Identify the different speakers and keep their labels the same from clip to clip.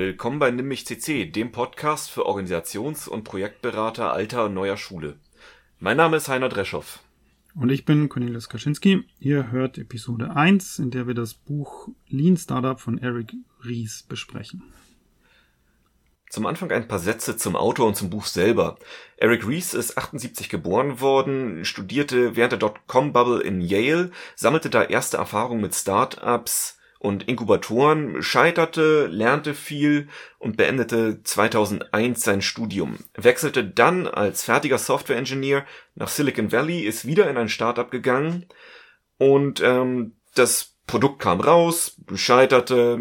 Speaker 1: willkommen bei Nimmich CC, dem Podcast für Organisations- und Projektberater alter und neuer Schule. Mein Name ist Heiner Dreschow.
Speaker 2: Und ich bin Cornelius Kaczynski. Ihr hört Episode 1, in der wir das Buch Lean Startup von Eric Ries besprechen.
Speaker 1: Zum Anfang ein paar Sätze zum Autor und zum Buch selber. Eric Ries ist 78 geboren worden, studierte während der Dotcom-Bubble in Yale, sammelte da erste Erfahrungen mit Startups und Inkubatoren, scheiterte, lernte viel und beendete 2001 sein Studium. Wechselte dann als fertiger Software-Engineer nach Silicon Valley, ist wieder in ein Startup gegangen und ähm, das Produkt kam raus, scheiterte,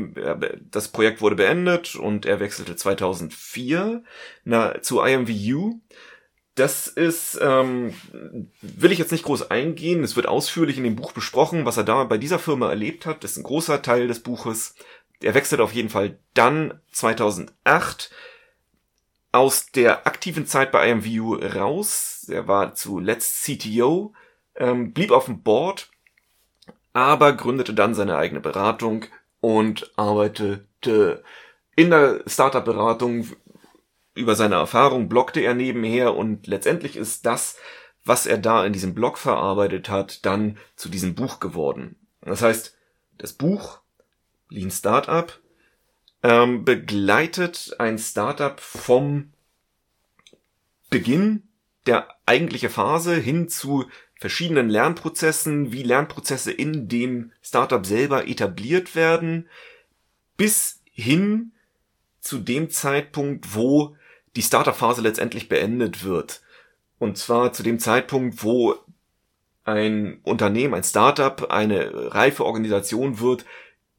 Speaker 1: das Projekt wurde beendet und er wechselte 2004 na, zu IMVU. Das ist, ähm, will ich jetzt nicht groß eingehen. Es wird ausführlich in dem Buch besprochen, was er da bei dieser Firma erlebt hat. Das ist ein großer Teil des Buches. Er wechselt auf jeden Fall dann 2008 aus der aktiven Zeit bei IMVU raus. Er war zuletzt CTO, ähm, blieb auf dem Board, aber gründete dann seine eigene Beratung und arbeitete in der Startup-Beratung über seine Erfahrung, blockte er nebenher und letztendlich ist das, was er da in diesem Blog verarbeitet hat, dann zu diesem Buch geworden. Das heißt, das Buch Lean Startup ähm, begleitet ein Startup vom Beginn der eigentliche Phase hin zu verschiedenen Lernprozessen, wie Lernprozesse in dem Startup selber etabliert werden, bis hin zu dem Zeitpunkt, wo die Startup-Phase letztendlich beendet wird. Und zwar zu dem Zeitpunkt, wo ein Unternehmen, ein Startup, eine reife Organisation wird,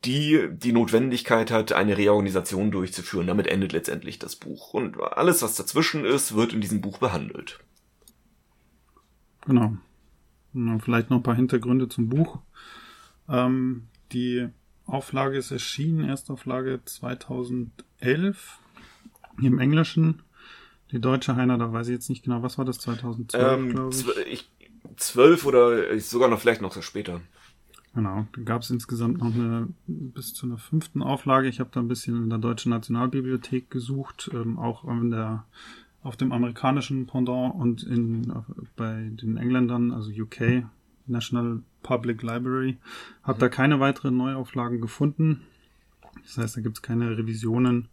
Speaker 1: die die Notwendigkeit hat, eine Reorganisation durchzuführen. Damit endet letztendlich das Buch. Und alles, was dazwischen ist, wird in diesem Buch behandelt.
Speaker 2: Genau. Vielleicht noch ein paar Hintergründe zum Buch. Ähm, die Auflage ist erschienen, Erstauflage 2011 im Englischen. Die deutsche Heiner, da weiß ich jetzt nicht genau, was war das, 2012, ähm, glaube
Speaker 1: ich. 12 oder sogar noch vielleicht noch so später.
Speaker 2: Genau, da gab es insgesamt noch eine bis zu einer fünften Auflage. Ich habe da ein bisschen in der Deutschen Nationalbibliothek gesucht, ähm, auch in der auf dem amerikanischen Pendant und in, bei den Engländern, also UK, National Public Library, habe mhm. da keine weiteren Neuauflagen gefunden. Das heißt, da gibt es keine Revisionen.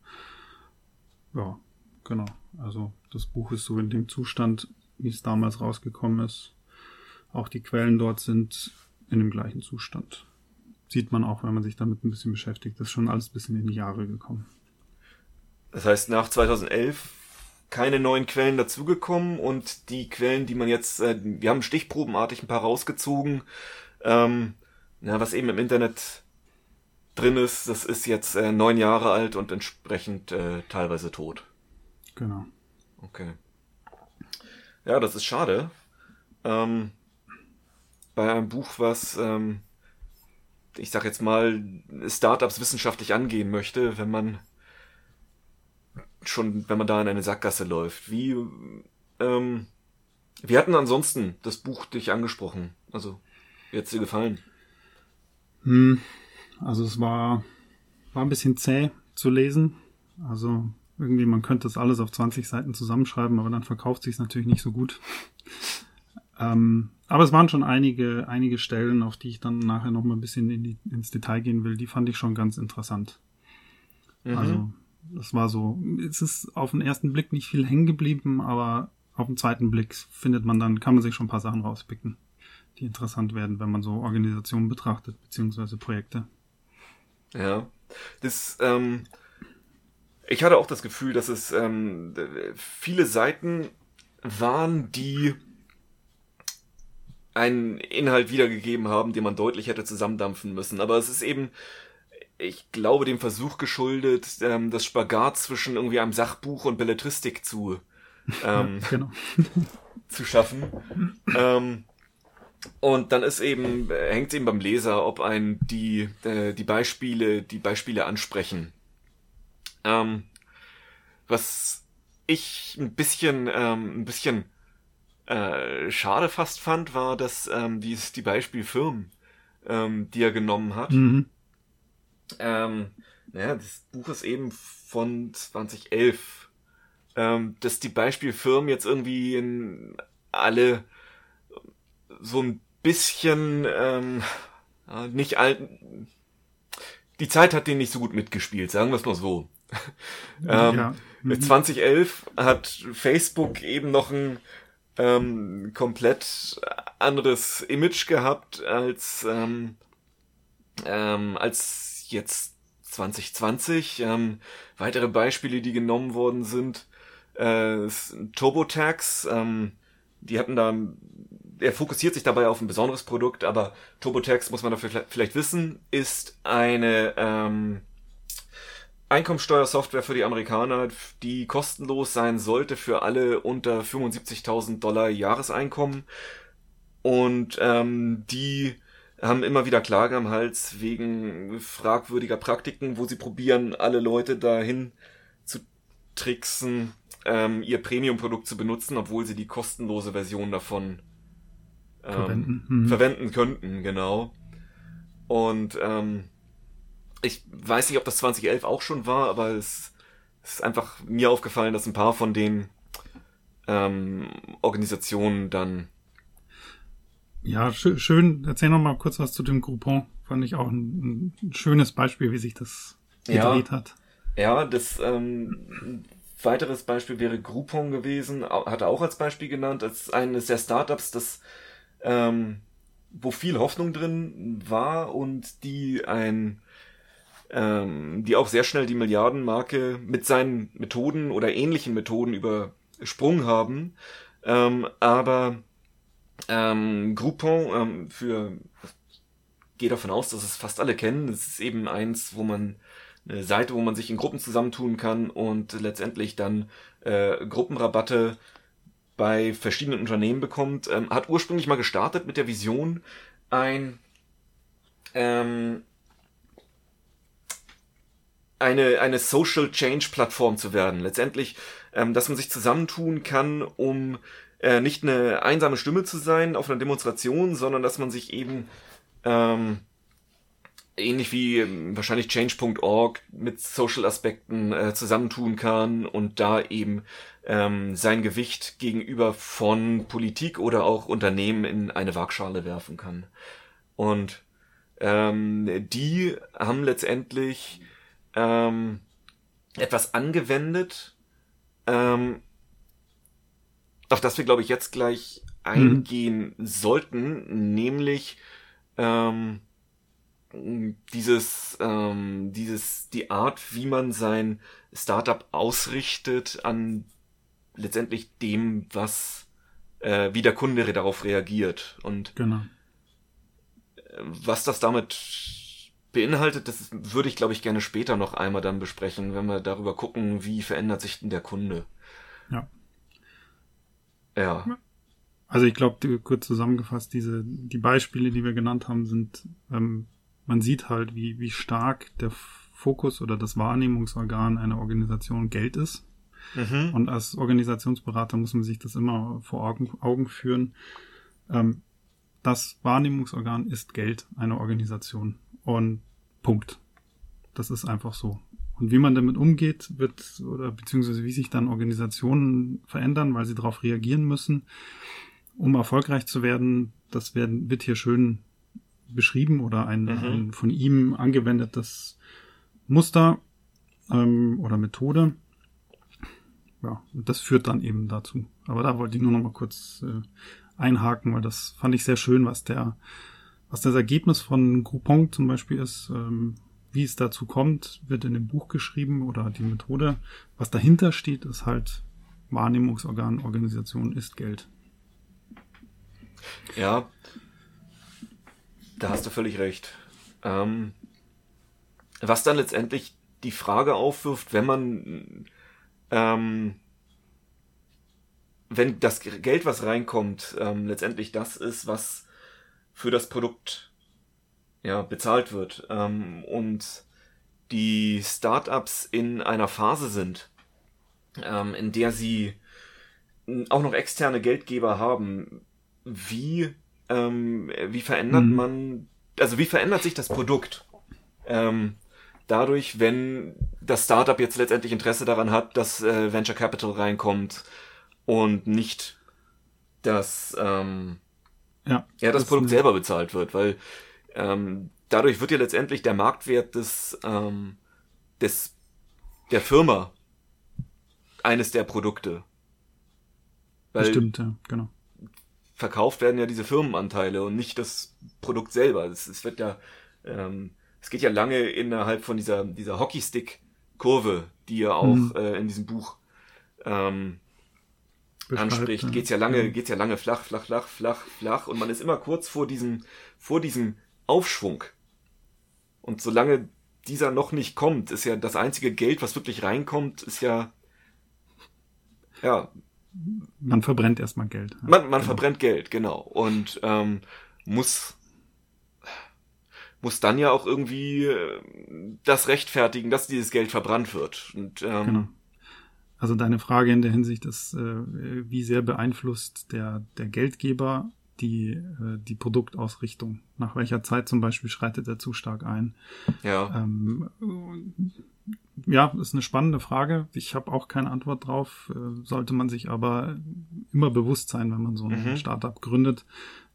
Speaker 2: Ja, genau. Also das Buch ist so in dem Zustand, wie es damals rausgekommen ist. Auch die Quellen dort sind in dem gleichen Zustand. Sieht man auch, wenn man sich damit ein bisschen beschäftigt. Das ist schon alles ein bisschen in die Jahre gekommen.
Speaker 1: Das heißt, nach 2011 keine neuen Quellen dazugekommen und die Quellen, die man jetzt, äh, wir haben stichprobenartig ein paar rausgezogen, ähm, ja, was eben im Internet drin ist, das ist jetzt äh, neun Jahre alt und entsprechend äh, teilweise tot.
Speaker 2: Genau.
Speaker 1: Okay. Ja, das ist schade. Ähm, bei einem Buch, was, ähm, ich sag jetzt mal, Startups wissenschaftlich angehen möchte, wenn man schon, wenn man da in eine Sackgasse läuft. Wie, ähm, wie hatten ansonsten das Buch dich angesprochen? Also, wie hat's dir gefallen?
Speaker 2: Hm, also es war, war ein bisschen zäh zu lesen. Also irgendwie, man könnte das alles auf 20 Seiten zusammenschreiben, aber dann verkauft sich natürlich nicht so gut. ähm, aber es waren schon einige, einige Stellen, auf die ich dann nachher noch mal ein bisschen in die, ins Detail gehen will. Die fand ich schon ganz interessant. Mhm. Also das war so, es ist auf den ersten Blick nicht viel hängen geblieben, aber auf den zweiten Blick findet man dann, kann man sich schon ein paar Sachen rauspicken, die interessant werden, wenn man so Organisationen betrachtet, beziehungsweise Projekte.
Speaker 1: Ja, das, ähm, ich hatte auch das Gefühl, dass es ähm, viele Seiten waren, die einen Inhalt wiedergegeben haben, den man deutlich hätte zusammendampfen müssen. Aber es ist eben ich glaube, dem Versuch geschuldet, ähm, das Spagat zwischen irgendwie einem Sachbuch und Belletristik zu, ähm, genau. zu schaffen. ähm, und dann ist eben, äh, hängt es eben beim Leser, ob ein die, äh, die Beispiele, die Beispiele ansprechen. Ähm, was ich ein bisschen, ähm, ein bisschen äh, schade fast fand, war, dass ähm, die, die Beispielfirmen, ähm, die er genommen hat, mhm ähm, ja, das Buch ist eben von 2011. Ähm, dass die Beispielfirmen jetzt irgendwie in alle so ein bisschen ähm, nicht all, die Zeit hat den nicht so gut mitgespielt, sagen wir es mal so. ähm, ja. mhm. 2011 hat Facebook eben noch ein ähm, komplett anderes Image gehabt als ähm, ähm, als jetzt 2020. Ähm, weitere Beispiele, die genommen worden sind, äh, TurboTax. Ähm, die hatten da, er fokussiert sich dabei auf ein besonderes Produkt, aber TurboTax muss man dafür vielleicht wissen, ist eine ähm, Einkommensteuersoftware für die Amerikaner, die kostenlos sein sollte für alle unter 75.000 Dollar Jahreseinkommen. Und ähm, die haben immer wieder Klage am Hals wegen fragwürdiger Praktiken, wo sie probieren, alle Leute dahin zu tricksen, ähm, ihr Premium-Produkt zu benutzen, obwohl sie die kostenlose Version davon ähm, verwenden. Hm. verwenden könnten, genau. Und ähm, ich weiß nicht, ob das 2011 auch schon war, aber es, es ist einfach mir aufgefallen, dass ein paar von den ähm, Organisationen dann.
Speaker 2: Ja, sch schön. Erzähl noch mal kurz was zu dem Groupon. Fand ich auch ein, ein schönes Beispiel, wie sich das gedreht
Speaker 1: ja,
Speaker 2: hat.
Speaker 1: Ja, das ähm, weiteres Beispiel wäre Groupon gewesen, hat er auch als Beispiel genannt, als eines der Startups, das ähm, wo viel Hoffnung drin war und die ein ähm, die auch sehr schnell die Milliardenmarke mit seinen Methoden oder ähnlichen Methoden übersprungen haben. Ähm, aber ähm, Groupon ähm, für gehe davon aus, dass es fast alle kennen. Es ist eben eins, wo man eine Seite, wo man sich in Gruppen zusammentun kann und letztendlich dann äh, Gruppenrabatte bei verschiedenen Unternehmen bekommt. Ähm, hat ursprünglich mal gestartet mit der Vision, ein ähm, eine, eine Social Change Plattform zu werden. Letztendlich, ähm, dass man sich zusammentun kann, um äh, nicht eine einsame Stimme zu sein auf einer Demonstration, sondern dass man sich eben ähm, ähnlich wie ähm, wahrscheinlich change.org mit Social Aspekten äh, zusammentun kann und da eben ähm, sein Gewicht gegenüber von Politik oder auch Unternehmen in eine Waagschale werfen kann. Und ähm, die haben letztendlich ähm, etwas angewendet, ähm, auf das wir, glaube ich, jetzt gleich eingehen mhm. sollten, nämlich ähm, dieses, ähm, dieses, die Art, wie man sein Startup ausrichtet an letztendlich dem, was, äh, wie der Kunde darauf reagiert und
Speaker 2: genau.
Speaker 1: was das damit beinhaltet, das würde ich, glaube ich, gerne später noch einmal dann besprechen, wenn wir darüber gucken, wie verändert sich denn der Kunde.
Speaker 2: Ja.
Speaker 1: Ja.
Speaker 2: Also ich glaube, kurz zusammengefasst, diese, die Beispiele, die wir genannt haben, sind, ähm, man sieht halt, wie, wie stark der Fokus oder das Wahrnehmungsorgan einer Organisation Geld ist. Mhm. Und als Organisationsberater muss man sich das immer vor Augen, Augen führen. Ähm, das Wahrnehmungsorgan ist Geld einer Organisation. Und Punkt. Das ist einfach so. Und wie man damit umgeht, wird, oder beziehungsweise wie sich dann Organisationen verändern, weil sie darauf reagieren müssen, um erfolgreich zu werden, das werden, wird hier schön beschrieben oder ein, mhm. ein von ihm angewendetes Muster ähm, oder Methode. Ja, und das führt dann eben dazu. Aber da wollte ich nur noch mal kurz äh, einhaken, weil das fand ich sehr schön, was der was das Ergebnis von Groupon zum Beispiel ist, ähm, wie es dazu kommt, wird in dem Buch geschrieben oder die Methode. Was dahinter steht, ist halt Wahrnehmungsorgan, Organisation ist Geld.
Speaker 1: Ja, da hast du völlig recht. Ähm, was dann letztendlich die Frage aufwirft, wenn man, ähm, wenn das Geld, was reinkommt, ähm, letztendlich das ist, was für das Produkt ja, bezahlt wird ähm, und die Startups in einer Phase sind, ähm, in der sie auch noch externe Geldgeber haben, wie, ähm, wie verändert mhm. man, also wie verändert sich das Produkt? Ähm, dadurch, wenn das Startup jetzt letztendlich Interesse daran hat, dass äh, Venture Capital reinkommt und nicht, dass ähm, ja, ja das, das Produkt selber bezahlt wird, weil ähm, dadurch wird ja letztendlich der Marktwert des, ähm, des der Firma eines der Produkte.
Speaker 2: Weil Bestimmt, ja, genau.
Speaker 1: Verkauft werden ja diese Firmenanteile und nicht das Produkt selber. Es, wird ja, ähm, es geht ja lange innerhalb von dieser, dieser Hockeystick-Kurve, die ja auch mhm. äh, in diesem Buch ähm, anspricht, ja. geht's ja lange, ja. geht's ja lange flach, flach, flach, flach, flach und man ist immer kurz vor diesem, vor diesem Aufschwung. Und solange dieser noch nicht kommt, ist ja das einzige Geld, was wirklich reinkommt, ist ja, ja.
Speaker 2: Man verbrennt erstmal Geld.
Speaker 1: Ja. Man, man genau. verbrennt Geld, genau. Und ähm, muss muss dann ja auch irgendwie äh, das rechtfertigen, dass dieses Geld verbrannt wird. Und, ähm, genau.
Speaker 2: Also deine Frage in der Hinsicht ist, äh, wie sehr beeinflusst der, der Geldgeber die, äh, die Produktausrichtung? Nach welcher Zeit zum Beispiel schreitet er zu stark ein?
Speaker 1: Ja.
Speaker 2: Ähm, ja, ist eine spannende Frage. Ich habe auch keine Antwort drauf. Äh, sollte man sich aber immer bewusst sein, wenn man so ein mhm. Startup gründet,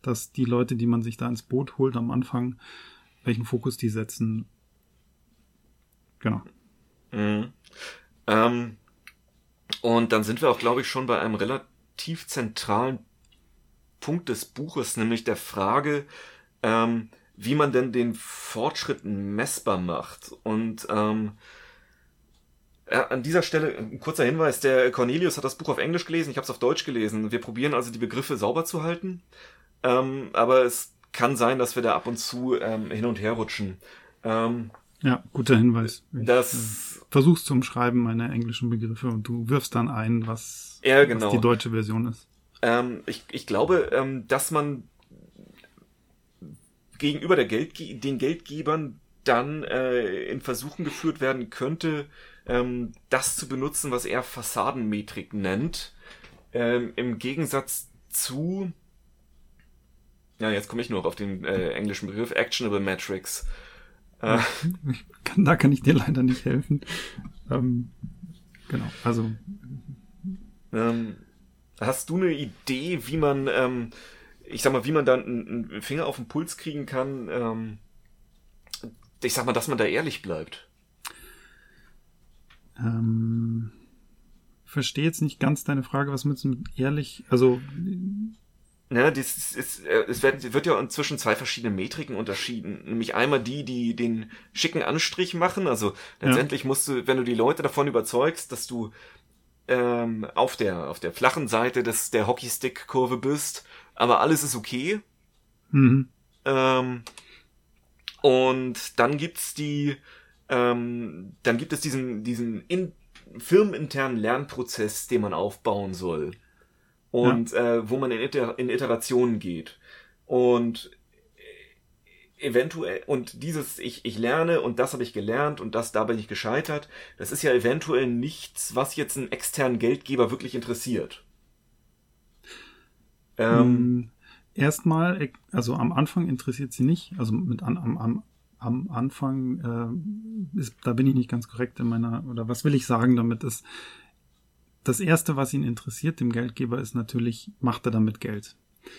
Speaker 2: dass die Leute, die man sich da ins Boot holt am Anfang, welchen Fokus die setzen. Genau.
Speaker 1: Mhm. Ähm, und dann sind wir auch, glaube ich, schon bei einem relativ zentralen Punkt des Buches, nämlich der Frage, ähm, wie man denn den Fortschritt messbar macht. Und ähm, ja, an dieser Stelle ein kurzer Hinweis, der Cornelius hat das Buch auf Englisch gelesen, ich habe es auf Deutsch gelesen. Wir probieren also die Begriffe sauber zu halten, ähm, aber es kann sein, dass wir da ab und zu ähm, hin und her rutschen. Ähm,
Speaker 2: ja, guter Hinweis.
Speaker 1: Ich, das äh,
Speaker 2: versuchst zu umschreiben meine englischen Begriffe und du wirfst dann ein, was,
Speaker 1: ja, genau.
Speaker 2: was die deutsche Version ist.
Speaker 1: Ähm, ich, ich glaube, ähm, dass man gegenüber der Geldge den Geldgebern dann äh, in Versuchen geführt werden könnte, ähm, das zu benutzen, was er Fassadenmetrik nennt. Ähm, Im Gegensatz zu, ja, jetzt komme ich nur auf den äh, englischen Begriff, Actionable Metrics.
Speaker 2: Äh, kann, da kann ich dir leider nicht helfen. Ähm, genau, also.
Speaker 1: Ähm, hast du eine Idee, wie man, ähm, ich sag mal, wie man dann einen Finger auf den Puls kriegen kann? Ähm, ich sag mal, dass man da ehrlich bleibt.
Speaker 2: Ähm, verstehe jetzt nicht ganz deine Frage, was mit ehrlich, also
Speaker 1: Ne, das ist, äh, es wird, wird ja inzwischen zwei verschiedene Metriken unterschieden. Nämlich einmal die, die den schicken Anstrich machen. Also letztendlich ja. musst du, wenn du die Leute davon überzeugst, dass du ähm, auf der auf der flachen Seite des der Hockeystick-Kurve bist, aber alles ist okay.
Speaker 2: Mhm.
Speaker 1: Ähm, und dann gibt's die, ähm, dann gibt es diesen diesen in, firmeninternen Lernprozess, den man aufbauen soll und ja. äh, wo man in, Iter in Iterationen geht. Und eventuell, und dieses, ich, ich lerne und das habe ich gelernt und das, da bin ich gescheitert, das ist ja eventuell nichts, was jetzt einen externen Geldgeber wirklich interessiert.
Speaker 2: Ähm, hm, Erstmal, also am Anfang interessiert sie nicht, also mit an, am, am, am Anfang äh, ist, da bin ich nicht ganz korrekt in meiner, oder was will ich sagen damit ist, das erste, was ihn interessiert, dem Geldgeber, ist natürlich, macht er damit Geld.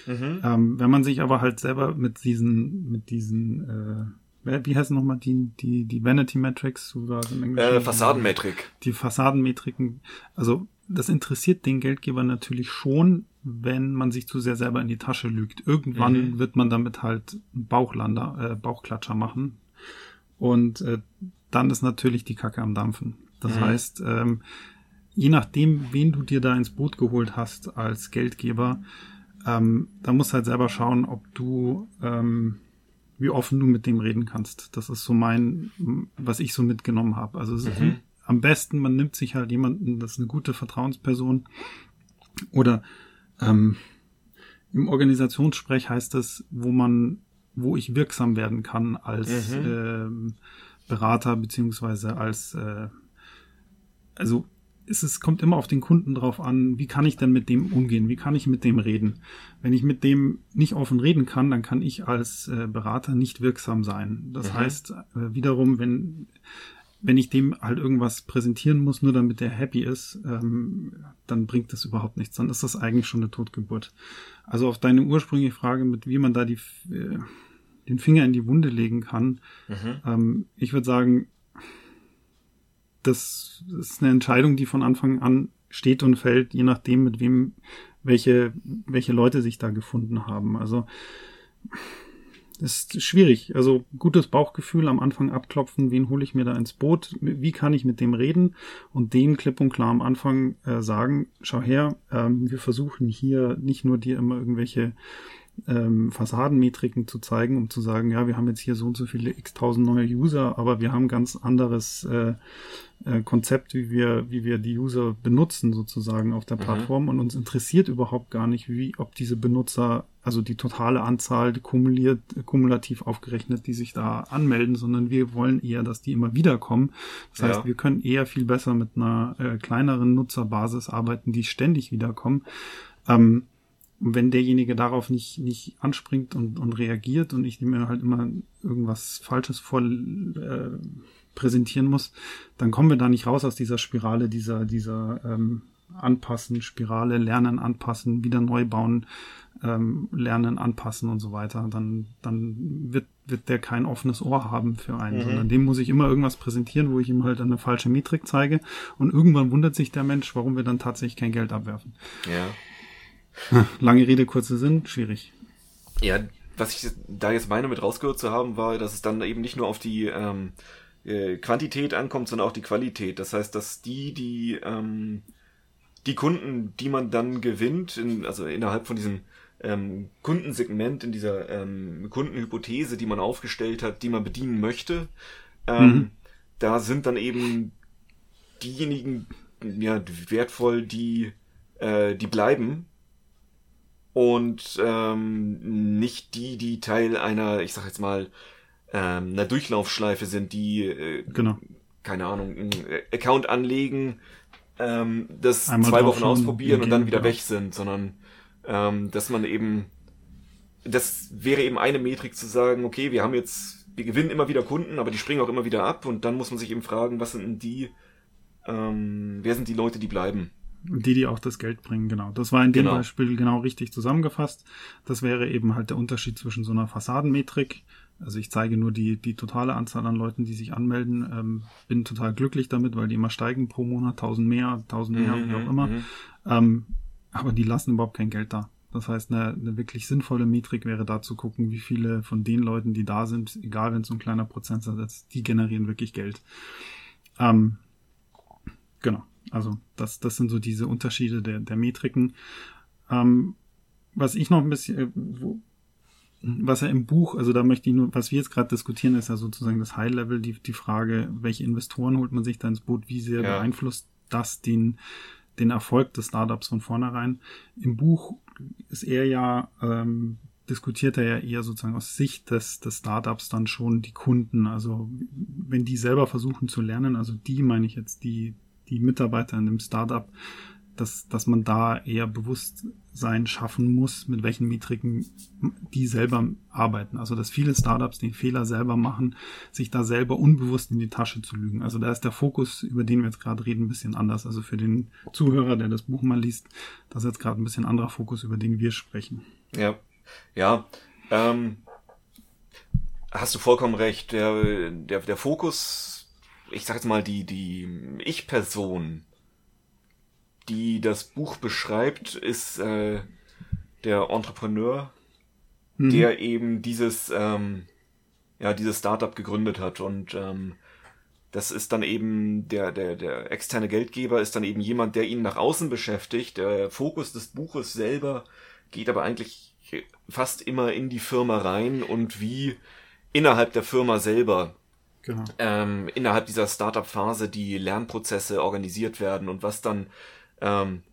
Speaker 2: Mhm. Ähm, wenn man sich aber halt selber mit diesen, mit diesen, äh, wie heißen nochmal die, die, die Vanity Metrics, so war
Speaker 1: im Englischen? Äh, Fassadenmetrik.
Speaker 2: Die Fassadenmetriken. Also, das interessiert den Geldgeber natürlich schon, wenn man sich zu sehr selber in die Tasche lügt. Irgendwann mhm. wird man damit halt Bauchlander, äh, Bauchklatscher machen. Und äh, dann ist natürlich die Kacke am Dampfen. Das mhm. heißt, ähm, je nachdem, wen du dir da ins Boot geholt hast als Geldgeber, ähm, da musst du halt selber schauen, ob du, ähm, wie offen du mit dem reden kannst. Das ist so mein, was ich so mitgenommen habe. Also mhm. am besten, man nimmt sich halt jemanden, das ist eine gute Vertrauensperson. Oder ähm, im Organisationssprech heißt es, wo man, wo ich wirksam werden kann als mhm. ähm, Berater beziehungsweise als äh, also ist es kommt immer auf den Kunden drauf an, wie kann ich denn mit dem umgehen, wie kann ich mit dem reden. Wenn ich mit dem nicht offen reden kann, dann kann ich als äh, Berater nicht wirksam sein. Das mhm. heißt äh, wiederum, wenn wenn ich dem halt irgendwas präsentieren muss, nur damit der happy ist, ähm, dann bringt das überhaupt nichts. Dann ist das eigentlich schon eine Totgeburt. Also auf deine ursprüngliche Frage, mit wie man da die, äh, den Finger in die Wunde legen kann, mhm. ähm, ich würde sagen, das ist eine Entscheidung, die von Anfang an steht und fällt, je nachdem, mit wem, welche, welche Leute sich da gefunden haben. Also, ist schwierig. Also gutes Bauchgefühl am Anfang abklopfen, wen hole ich mir da ins Boot, wie kann ich mit dem reden und dem klipp und klar am Anfang äh, sagen, schau her, ähm, wir versuchen hier nicht nur dir immer irgendwelche ähm, Fassadenmetriken zu zeigen, um zu sagen, ja, wir haben jetzt hier so und so viele x tausend neue User, aber wir haben ganz anderes äh, äh, Konzept, wie wir, wie wir die User benutzen sozusagen auf der mhm. Plattform und uns interessiert überhaupt gar nicht, wie, ob diese Benutzer, also die totale Anzahl kumuliert, kumulativ aufgerechnet, die sich da anmelden, sondern wir wollen eher, dass die immer wieder kommen. Das heißt, wir können eher viel besser mit einer äh, kleineren Nutzerbasis arbeiten, die ständig wiederkommen. Ähm, wenn derjenige darauf nicht, nicht anspringt und, und reagiert und ich mir halt immer irgendwas Falsches vor äh, präsentieren muss, dann kommen wir da nicht raus aus dieser Spirale, dieser, dieser ähm, Anpassen, Spirale, Lernen, Anpassen, wieder neu bauen, ähm, Lernen, Anpassen und so weiter. Dann, dann wird, wird der kein offenes Ohr haben für einen, mhm. sondern dem muss ich immer irgendwas präsentieren, wo ich ihm halt eine falsche Metrik zeige und irgendwann wundert sich der Mensch, warum wir dann tatsächlich kein Geld abwerfen.
Speaker 1: Ja.
Speaker 2: Lange Rede, kurze Sinn, schwierig.
Speaker 1: Ja, was ich da jetzt meine mit rausgehört zu haben, war, dass es dann eben nicht nur auf die ähm, äh, Quantität ankommt, sondern auch die Qualität. Das heißt, dass die, die ähm, die Kunden, die man dann gewinnt, in, also innerhalb von diesem ähm, Kundensegment, in dieser ähm, Kundenhypothese, die man aufgestellt hat, die man bedienen möchte, ähm, mhm. da sind dann eben diejenigen ja wertvoll, die äh, die bleiben und ähm, nicht die, die Teil einer, ich sag jetzt mal, ähm, einer Durchlaufschleife sind, die, äh,
Speaker 2: genau.
Speaker 1: keine Ahnung, einen Account anlegen, ähm, das Einmal zwei Wochen ausprobieren und dann wieder ja. weg sind, sondern ähm, dass man eben, das wäre eben eine Metrik zu sagen, okay, wir haben jetzt, wir gewinnen immer wieder Kunden, aber die springen auch immer wieder ab und dann muss man sich eben fragen, was sind denn die, ähm, wer sind die Leute, die bleiben?
Speaker 2: Die, die auch das Geld bringen, genau. Das war in dem genau. Beispiel genau richtig zusammengefasst. Das wäre eben halt der Unterschied zwischen so einer Fassadenmetrik. Also ich zeige nur die, die totale Anzahl an Leuten, die sich anmelden. Ähm, bin total glücklich damit, weil die immer steigen pro Monat, tausend mehr, tausend mehr, mhm, wie auch immer. Mhm. Ähm, aber die lassen überhaupt kein Geld da. Das heißt, eine, eine wirklich sinnvolle Metrik wäre da zu gucken, wie viele von den Leuten, die da sind, egal wenn es so ein kleiner Prozentsatz ist, die generieren wirklich Geld. Ähm, genau. Also das, das sind so diese Unterschiede der, der Metriken. Ähm, was ich noch ein bisschen, äh, wo, was er im Buch, also da möchte ich nur, was wir jetzt gerade diskutieren, ist ja sozusagen das High Level, die, die Frage, welche Investoren holt man sich da ins Boot, wie sehr ja. beeinflusst das den, den Erfolg des Startups von vornherein. Im Buch ist er ja, ähm, diskutiert er ja eher sozusagen aus Sicht des, des Startups dann schon die Kunden. Also wenn die selber versuchen zu lernen, also die meine ich jetzt, die, die Mitarbeiter in dem Startup, dass, dass man da eher Bewusstsein schaffen muss, mit welchen Metriken die selber arbeiten. Also dass viele Startups den Fehler selber machen, sich da selber unbewusst in die Tasche zu lügen. Also da ist der Fokus, über den wir jetzt gerade reden, ein bisschen anders. Also für den Zuhörer, der das Buch mal liest, das ist jetzt gerade ein bisschen anderer Fokus, über den wir sprechen.
Speaker 1: Ja, ja. Ähm, hast du vollkommen recht. Der, der, der Fokus ich sag jetzt mal, die, die Ich-Person, die das Buch beschreibt, ist äh, der Entrepreneur, mhm. der eben dieses, ähm, ja, dieses Startup gegründet hat und ähm, das ist dann eben der, der, der externe Geldgeber ist dann eben jemand, der ihn nach außen beschäftigt. Der Fokus des Buches selber geht aber eigentlich fast immer in die Firma rein und wie innerhalb der Firma selber genau. ähm, innerhalb dieser Startup-Phase die Lernprozesse organisiert werden und was dann, ähm,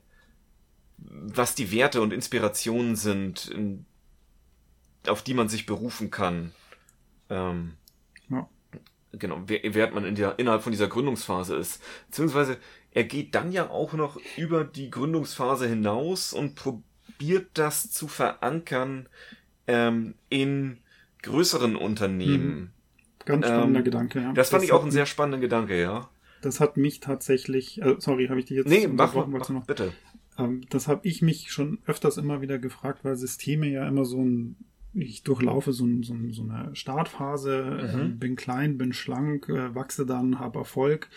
Speaker 1: was die Werte und Inspirationen sind, in, auf die man sich berufen kann. Ähm, ja. genau, während man in der, innerhalb von dieser Gründungsphase ist. Beziehungsweise er geht dann ja auch noch über die Gründungsphase hinaus und probiert das zu verankern ähm, in größeren Unternehmen.
Speaker 2: Ganz spannender ähm, Gedanke, ja.
Speaker 1: Das fand das ich auch ein sehr spannender Gedanke, ja.
Speaker 2: Das hat mich tatsächlich, äh, sorry, habe ich dich jetzt
Speaker 1: nee, mach, mach, mach noch? bitte.
Speaker 2: Ähm, das habe ich mich schon öfters immer wieder gefragt, weil Systeme ja immer so ein ich durchlaufe so, ein, so, ein, so eine Startphase, mhm. äh, bin klein, bin schlank, äh, wachse dann, habe Erfolg.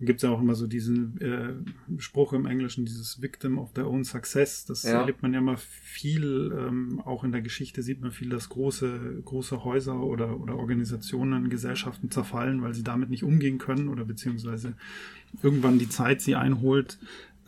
Speaker 2: Gibt es ja auch immer so diesen äh, Spruch im Englischen, dieses Victim of their own success. Das ja. erlebt man ja immer viel, ähm, auch in der Geschichte sieht man viel, dass große, große Häuser oder, oder Organisationen, Gesellschaften zerfallen, weil sie damit nicht umgehen können oder beziehungsweise irgendwann die Zeit sie einholt.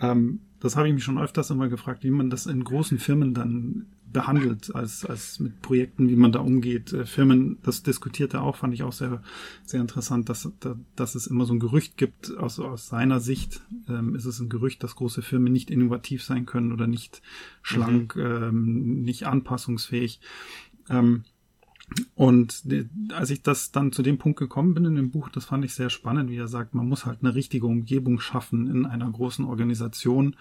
Speaker 2: Ähm, das habe ich mich schon öfters immer gefragt, wie man das in großen Firmen dann behandelt, als, als mit Projekten, wie man da umgeht. Äh, Firmen, das diskutiert er auch, fand ich auch sehr, sehr interessant, dass, dass es immer so ein Gerücht gibt, aus, aus seiner Sicht ähm, ist es ein Gerücht, dass große Firmen nicht innovativ sein können oder nicht schlank, mhm. ähm, nicht anpassungsfähig. Ähm, und als ich das dann zu dem Punkt gekommen bin in dem Buch, das fand ich sehr spannend, wie er sagt, man muss halt eine richtige Umgebung schaffen in einer großen Organisation,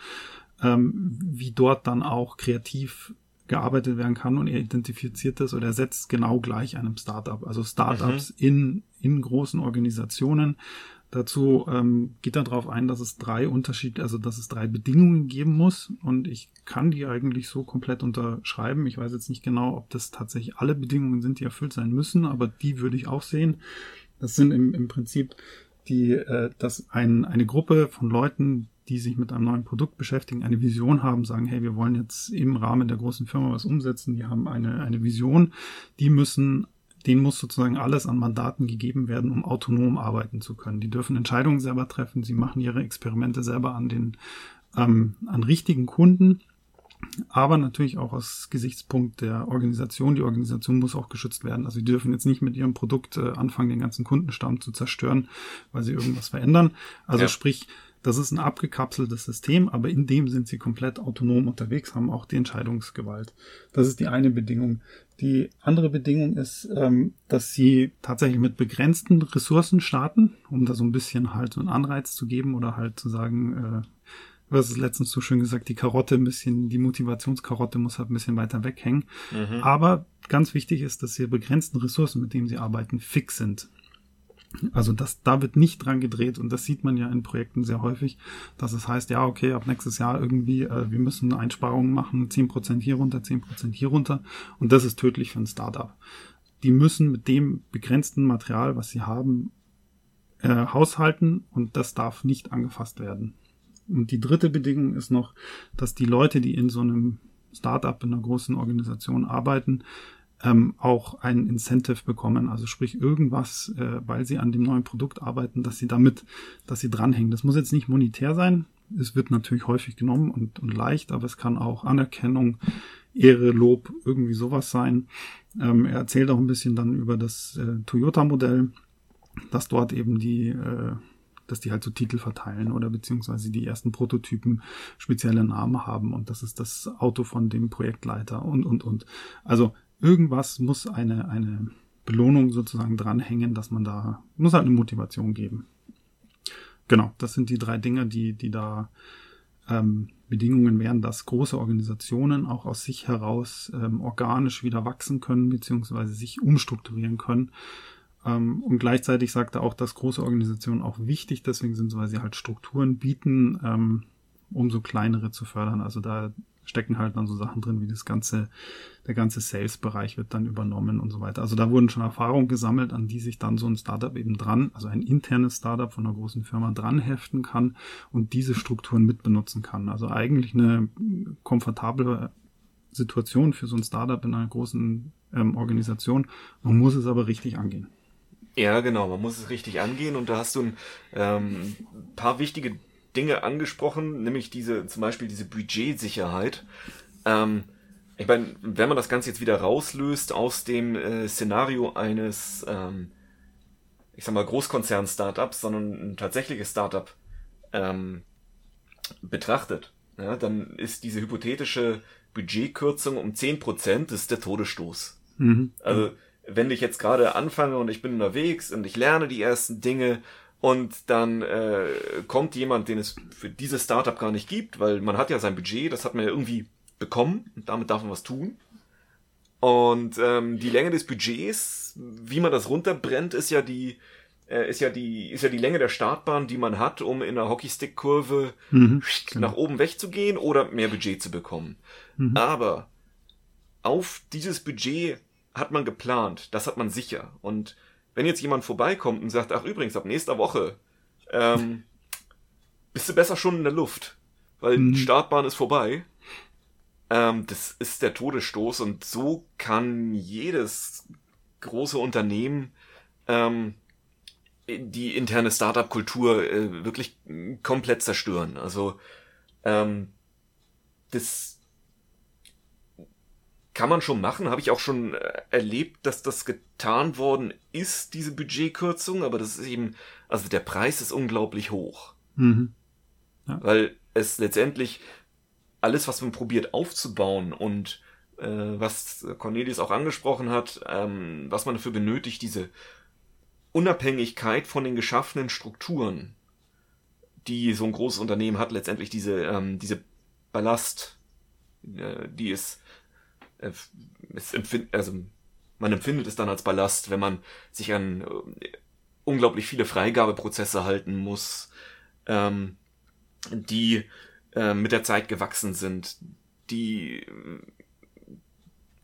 Speaker 2: ähm, wie dort dann auch kreativ gearbeitet werden kann und er identifiziert das oder er setzt genau gleich einem Startup. Also Startups mhm. in, in großen Organisationen. Dazu ähm, geht er darauf ein, dass es drei Unterschiede, also dass es drei Bedingungen geben muss und ich kann die eigentlich so komplett unterschreiben. Ich weiß jetzt nicht genau, ob das tatsächlich alle Bedingungen sind, die erfüllt sein müssen, aber die würde ich auch sehen. Das sind im, im Prinzip die, äh, dass ein, eine Gruppe von Leuten, die sich mit einem neuen Produkt beschäftigen, eine Vision haben, sagen, hey, wir wollen jetzt im Rahmen der großen Firma was umsetzen, die haben eine, eine Vision, die müssen denen muss sozusagen alles an Mandaten gegeben werden, um autonom arbeiten zu können. Die dürfen Entscheidungen selber treffen, sie machen ihre Experimente selber an den ähm, an richtigen Kunden, aber natürlich auch aus Gesichtspunkt der Organisation. Die Organisation muss auch geschützt werden. Also sie dürfen jetzt nicht mit ihrem Produkt äh, anfangen, den ganzen Kundenstamm zu zerstören, weil sie irgendwas verändern. Also ja. sprich, das ist ein abgekapseltes System, aber in dem sind sie komplett autonom unterwegs, haben auch die Entscheidungsgewalt. Das ist die eine Bedingung. Die andere Bedingung ist, ähm, dass sie tatsächlich mit begrenzten Ressourcen starten, um da so ein bisschen halt so einen Anreiz zu geben oder halt zu sagen, äh, was ist letztens so schön gesagt, die Karotte ein bisschen, die Motivationskarotte muss halt ein bisschen weiter weghängen. Mhm. Aber ganz wichtig ist, dass sie begrenzten Ressourcen, mit denen sie arbeiten, fix sind. Also das, da wird nicht dran gedreht und das sieht man ja in Projekten sehr häufig, dass es heißt, ja, okay, ab nächstes Jahr irgendwie, äh, wir müssen Einsparungen machen, zehn Prozent hier runter, zehn Prozent hier runter und das ist tödlich für ein Startup. Die müssen mit dem begrenzten Material, was sie haben, äh, haushalten und das darf nicht angefasst werden. Und die dritte Bedingung ist noch, dass die Leute, die in so einem Startup in einer großen Organisation arbeiten, ähm, auch ein Incentive bekommen, also sprich irgendwas, äh, weil sie an dem neuen Produkt arbeiten, dass sie damit, dass sie dranhängen. Das muss jetzt nicht monetär sein. Es wird natürlich häufig genommen und, und leicht, aber es kann auch Anerkennung, Ehre, Lob, irgendwie sowas sein. Ähm, er erzählt auch ein bisschen dann über das äh, Toyota-Modell, dass dort eben die äh, dass die halt so Titel verteilen oder beziehungsweise die ersten Prototypen spezielle Namen haben und das ist das Auto von dem Projektleiter und und und. Also irgendwas muss eine, eine Belohnung sozusagen dranhängen, dass man da, muss halt eine Motivation geben. Genau, das sind die drei Dinge, die, die da ähm, Bedingungen wären, dass große Organisationen auch aus sich heraus ähm, organisch wieder wachsen können, beziehungsweise sich umstrukturieren können. Ähm, und gleichzeitig sagt er auch, dass große Organisationen auch wichtig deswegen sind, weil sie halt Strukturen bieten, ähm, um so kleinere zu fördern. Also da stecken halt dann so Sachen drin, wie das ganze, der ganze Sales-Bereich wird dann übernommen und so weiter. Also da wurden schon Erfahrungen gesammelt, an die sich dann so ein Startup eben dran, also ein internes Startup von einer großen Firma dran heften kann und diese Strukturen mitbenutzen kann. Also eigentlich eine komfortable Situation für so ein Startup in einer großen ähm, Organisation. Man muss es aber richtig angehen.
Speaker 1: Ja, genau, man muss es richtig angehen und da hast du ein ähm, paar wichtige Dinge angesprochen, nämlich diese, zum Beispiel diese Budgetsicherheit. Ähm, ich meine, wenn man das Ganze jetzt wieder rauslöst aus dem äh, Szenario eines, ähm, ich sag mal, Großkonzern-Startups, sondern ein tatsächliches Startup ähm, betrachtet, ja, dann ist diese hypothetische Budgetkürzung um 10% ist der Todesstoß. Mhm. Also wenn ich jetzt gerade anfange und ich bin unterwegs und ich lerne die ersten Dinge und dann äh, kommt jemand, den es für dieses Startup gar nicht gibt, weil man hat ja sein Budget, das hat man ja irgendwie bekommen und damit darf man was tun. Und ähm, die Länge des Budgets, wie man das runterbrennt, ist ja die äh, ist ja die ist ja die Länge der Startbahn, die man hat, um in einer Hockeystick-Kurve mhm, genau. nach oben wegzugehen oder mehr Budget zu bekommen. Mhm. Aber auf dieses Budget hat man geplant, das hat man sicher. Und wenn jetzt jemand vorbeikommt und sagt, ach übrigens, ab nächster Woche ähm, bist du besser schon in der Luft, weil mhm. die Startbahn ist vorbei. Ähm, das ist der Todesstoß und so kann jedes große Unternehmen ähm, die interne Startup-Kultur äh, wirklich komplett zerstören. Also ähm, das kann man schon machen, habe ich auch schon äh, erlebt, dass das getan worden ist, diese Budgetkürzung, aber das ist eben, also der Preis ist unglaublich hoch. Mhm. Ja. Weil es letztendlich alles, was man probiert aufzubauen und äh, was Cornelius auch angesprochen hat, ähm, was man dafür benötigt, diese Unabhängigkeit von den geschaffenen Strukturen, die so ein großes Unternehmen hat, letztendlich diese, ähm, diese Ballast, äh, die es, es empfind, also man empfindet es dann als Ballast, wenn man sich an äh, unglaublich viele Freigabeprozesse halten muss, ähm, die äh, mit der Zeit gewachsen sind, die äh,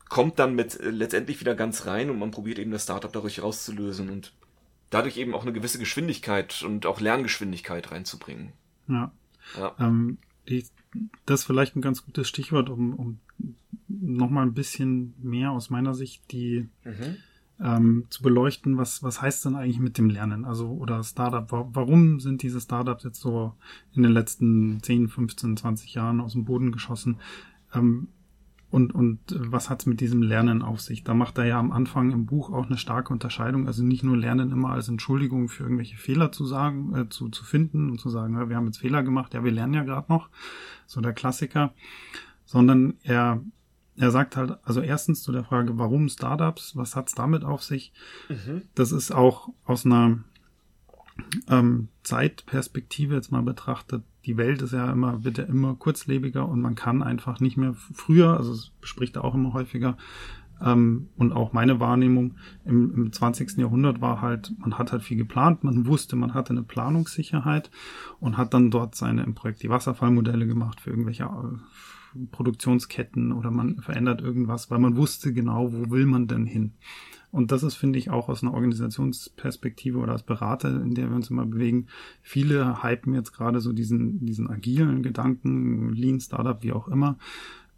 Speaker 1: kommt dann mit äh, letztendlich wieder ganz rein und man probiert eben das Startup dadurch rauszulösen und dadurch eben auch eine gewisse Geschwindigkeit und auch Lerngeschwindigkeit reinzubringen.
Speaker 2: Ja. ja. Ähm, die, das ist vielleicht ein ganz gutes Stichwort, um, um nochmal ein bisschen mehr aus meiner Sicht die mhm. ähm, zu beleuchten, was, was heißt denn eigentlich mit dem Lernen? Also, oder Startup, warum sind diese Startups jetzt so in den letzten 10, 15, 20 Jahren aus dem Boden geschossen? Ähm, und, und was hat's mit diesem Lernen auf sich? Da macht er ja am Anfang im Buch auch eine starke Unterscheidung. Also nicht nur Lernen immer als Entschuldigung für irgendwelche Fehler zu sagen, äh, zu, zu finden und zu sagen, ja, wir haben jetzt Fehler gemacht, ja, wir lernen ja gerade noch, so der Klassiker, sondern er, er sagt halt, also erstens zu der Frage, warum Startups, was hat's damit auf sich? Mhm. Das ist auch aus einer ähm, Zeitperspektive jetzt mal betrachtet die Welt ist ja immer, wird ja immer kurzlebiger und man kann einfach nicht mehr früher, also es bespricht er auch immer häufiger, ähm, und auch meine Wahrnehmung im, im 20. Jahrhundert war halt, man hat halt viel geplant, man wusste, man hatte eine Planungssicherheit und hat dann dort seine im Projekt die Wasserfallmodelle gemacht für irgendwelche äh, Produktionsketten oder man verändert irgendwas, weil man wusste genau, wo will man denn hin. Und das ist, finde ich, auch aus einer Organisationsperspektive oder als Berater, in der wir uns immer bewegen. Viele hypen jetzt gerade so diesen, diesen agilen Gedanken, Lean Startup, wie auch immer,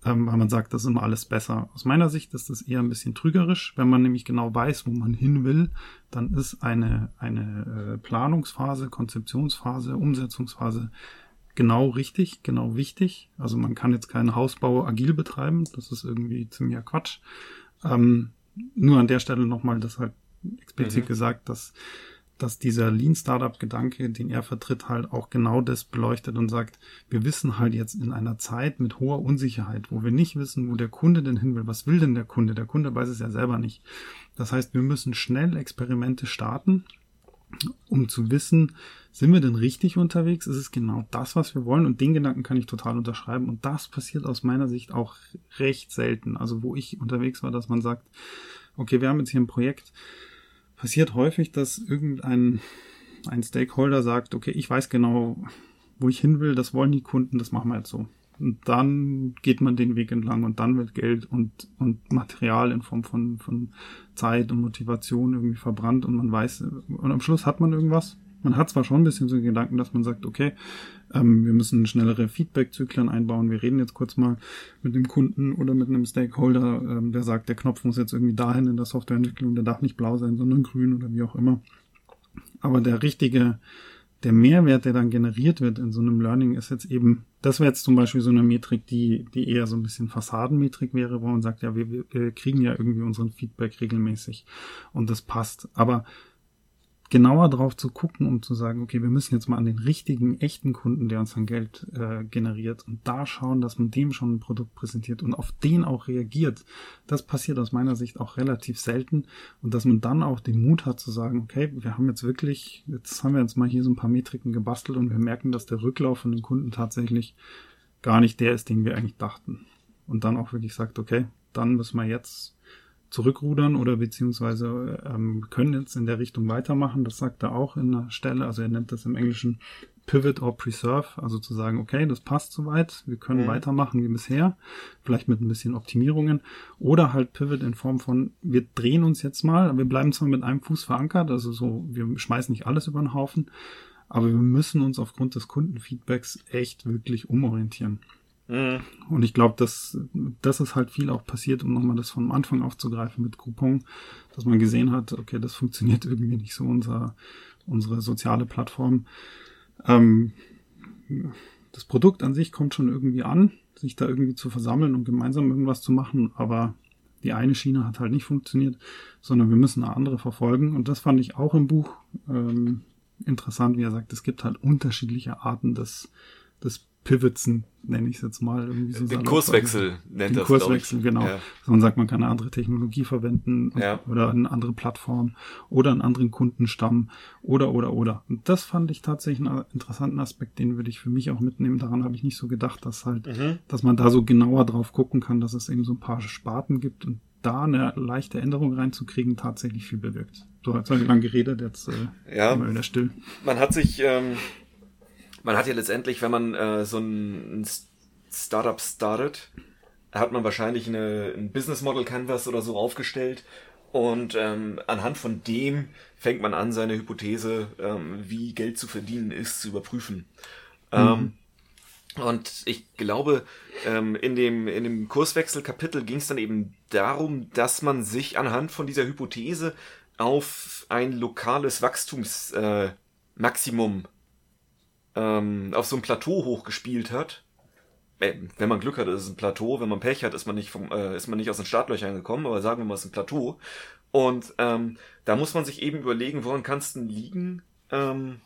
Speaker 2: ähm, weil man sagt, das ist immer alles besser. Aus meiner Sicht ist das eher ein bisschen trügerisch. Wenn man nämlich genau weiß, wo man hin will, dann ist eine, eine äh, Planungsphase, Konzeptionsphase, Umsetzungsphase genau richtig, genau wichtig. Also man kann jetzt keinen Hausbau agil betreiben, das ist irgendwie ziemlicher Quatsch. Ähm, nur an der Stelle nochmal das halt explizit mhm. gesagt, dass, dass dieser Lean Startup Gedanke, den er vertritt, halt auch genau das beleuchtet und sagt, wir wissen halt jetzt in einer Zeit mit hoher Unsicherheit, wo wir nicht wissen, wo der Kunde denn hin will. Was will denn der Kunde? Der Kunde weiß es ja selber nicht. Das heißt, wir müssen schnell Experimente starten, um zu wissen, sind wir denn richtig unterwegs? Ist es genau das, was wir wollen? Und den Gedanken kann ich total unterschreiben. Und das passiert aus meiner Sicht auch recht selten. Also wo ich unterwegs war, dass man sagt, okay, wir haben jetzt hier ein Projekt. Passiert häufig, dass irgendein ein Stakeholder sagt, okay, ich weiß genau, wo ich hin will, das wollen die Kunden, das machen wir jetzt so. Und dann geht man den Weg entlang und dann wird Geld und, und Material in Form von, von Zeit und Motivation irgendwie verbrannt und man weiß, und am Schluss hat man irgendwas. Man hat zwar schon ein bisschen so den Gedanken, dass man sagt, okay, ähm, wir müssen schnellere Feedback-Zyklen einbauen. Wir reden jetzt kurz mal mit dem Kunden oder mit einem Stakeholder, ähm, der sagt, der Knopf muss jetzt irgendwie dahin in der Softwareentwicklung, der darf nicht blau sein, sondern grün oder wie auch immer. Aber der richtige der Mehrwert, der dann generiert wird in so einem Learning, ist jetzt eben, das wäre jetzt zum Beispiel so eine Metrik, die, die eher so ein bisschen Fassadenmetrik wäre, wo man sagt, ja, wir, wir kriegen ja irgendwie unseren Feedback regelmäßig und das passt. Aber genauer drauf zu gucken, um zu sagen, okay, wir müssen jetzt mal an den richtigen, echten Kunden, der uns dann Geld äh, generiert und da schauen, dass man dem schon ein Produkt präsentiert und auf den auch reagiert. Das passiert aus meiner Sicht auch relativ selten und dass man dann auch den Mut hat zu sagen, okay, wir haben jetzt wirklich, jetzt haben wir jetzt mal hier so ein paar Metriken gebastelt und wir merken, dass der Rücklauf von den Kunden tatsächlich gar nicht der ist, den wir eigentlich dachten. Und dann auch wirklich sagt, okay, dann müssen wir jetzt zurückrudern oder beziehungsweise ähm, können jetzt in der Richtung weitermachen. Das sagt er auch in einer Stelle. Also er nennt das im Englischen Pivot or Preserve, also zu sagen, okay, das passt soweit, wir können mhm. weitermachen wie bisher, vielleicht mit ein bisschen Optimierungen oder halt Pivot in Form von, wir drehen uns jetzt mal, wir bleiben zwar mit einem Fuß verankert, also so, wir schmeißen nicht alles über den Haufen, aber wir müssen uns aufgrund des Kundenfeedbacks echt wirklich umorientieren. Mhm. Und ich glaube, dass das ist halt viel auch passiert, um nochmal das von Anfang aufzugreifen mit Coupon, dass man gesehen hat, okay, das funktioniert irgendwie nicht so, unser, unsere soziale Plattform. Ähm, das Produkt an sich kommt schon irgendwie an, sich da irgendwie zu versammeln und gemeinsam irgendwas zu machen, aber die eine Schiene hat halt nicht funktioniert, sondern wir müssen eine andere verfolgen. Und das fand ich auch im Buch ähm, interessant, wie er sagt, es gibt halt unterschiedliche Arten des, des Pivotsen, nenne ich es jetzt mal. Irgendwie
Speaker 1: so Den Kurswechsel nennt
Speaker 2: Den
Speaker 1: das,
Speaker 2: Kurswechsel, genau. Ja. Man sagt, man kann eine andere Technologie verwenden ja. oder eine andere Plattform oder einen anderen Kundenstamm oder, oder, oder. Und das fand ich tatsächlich einen interessanten Aspekt, den würde ich für mich auch mitnehmen. Daran habe ich nicht so gedacht, dass halt, mhm. dass man da so genauer drauf gucken kann, dass es eben so ein paar Sparten gibt und da eine leichte Änderung reinzukriegen, tatsächlich viel bewirkt. So, jetzt habe ich lang geredet, jetzt äh,
Speaker 1: ja, wieder still. Man hat sich, ähm, man hat ja letztendlich, wenn man äh, so ein, ein Startup startet, hat man wahrscheinlich eine, ein Business Model Canvas oder so aufgestellt und ähm, anhand von dem fängt man an, seine Hypothese, ähm, wie Geld zu verdienen ist, zu überprüfen. Mhm. Ähm, und ich glaube, ähm, in dem, in dem Kurswechselkapitel ging es dann eben darum, dass man sich anhand von dieser Hypothese auf ein lokales Wachstumsmaximum äh, ähm, auf so ein Plateau hochgespielt hat. Wenn man Glück hat, ist es ein Plateau. Wenn man Pech hat, ist man nicht vom, äh, ist man nicht aus den Startlöchern gekommen, aber sagen wir mal, es ist ein Plateau. Und ähm, da muss man sich eben überlegen, woran kann es denn liegen? Ähm,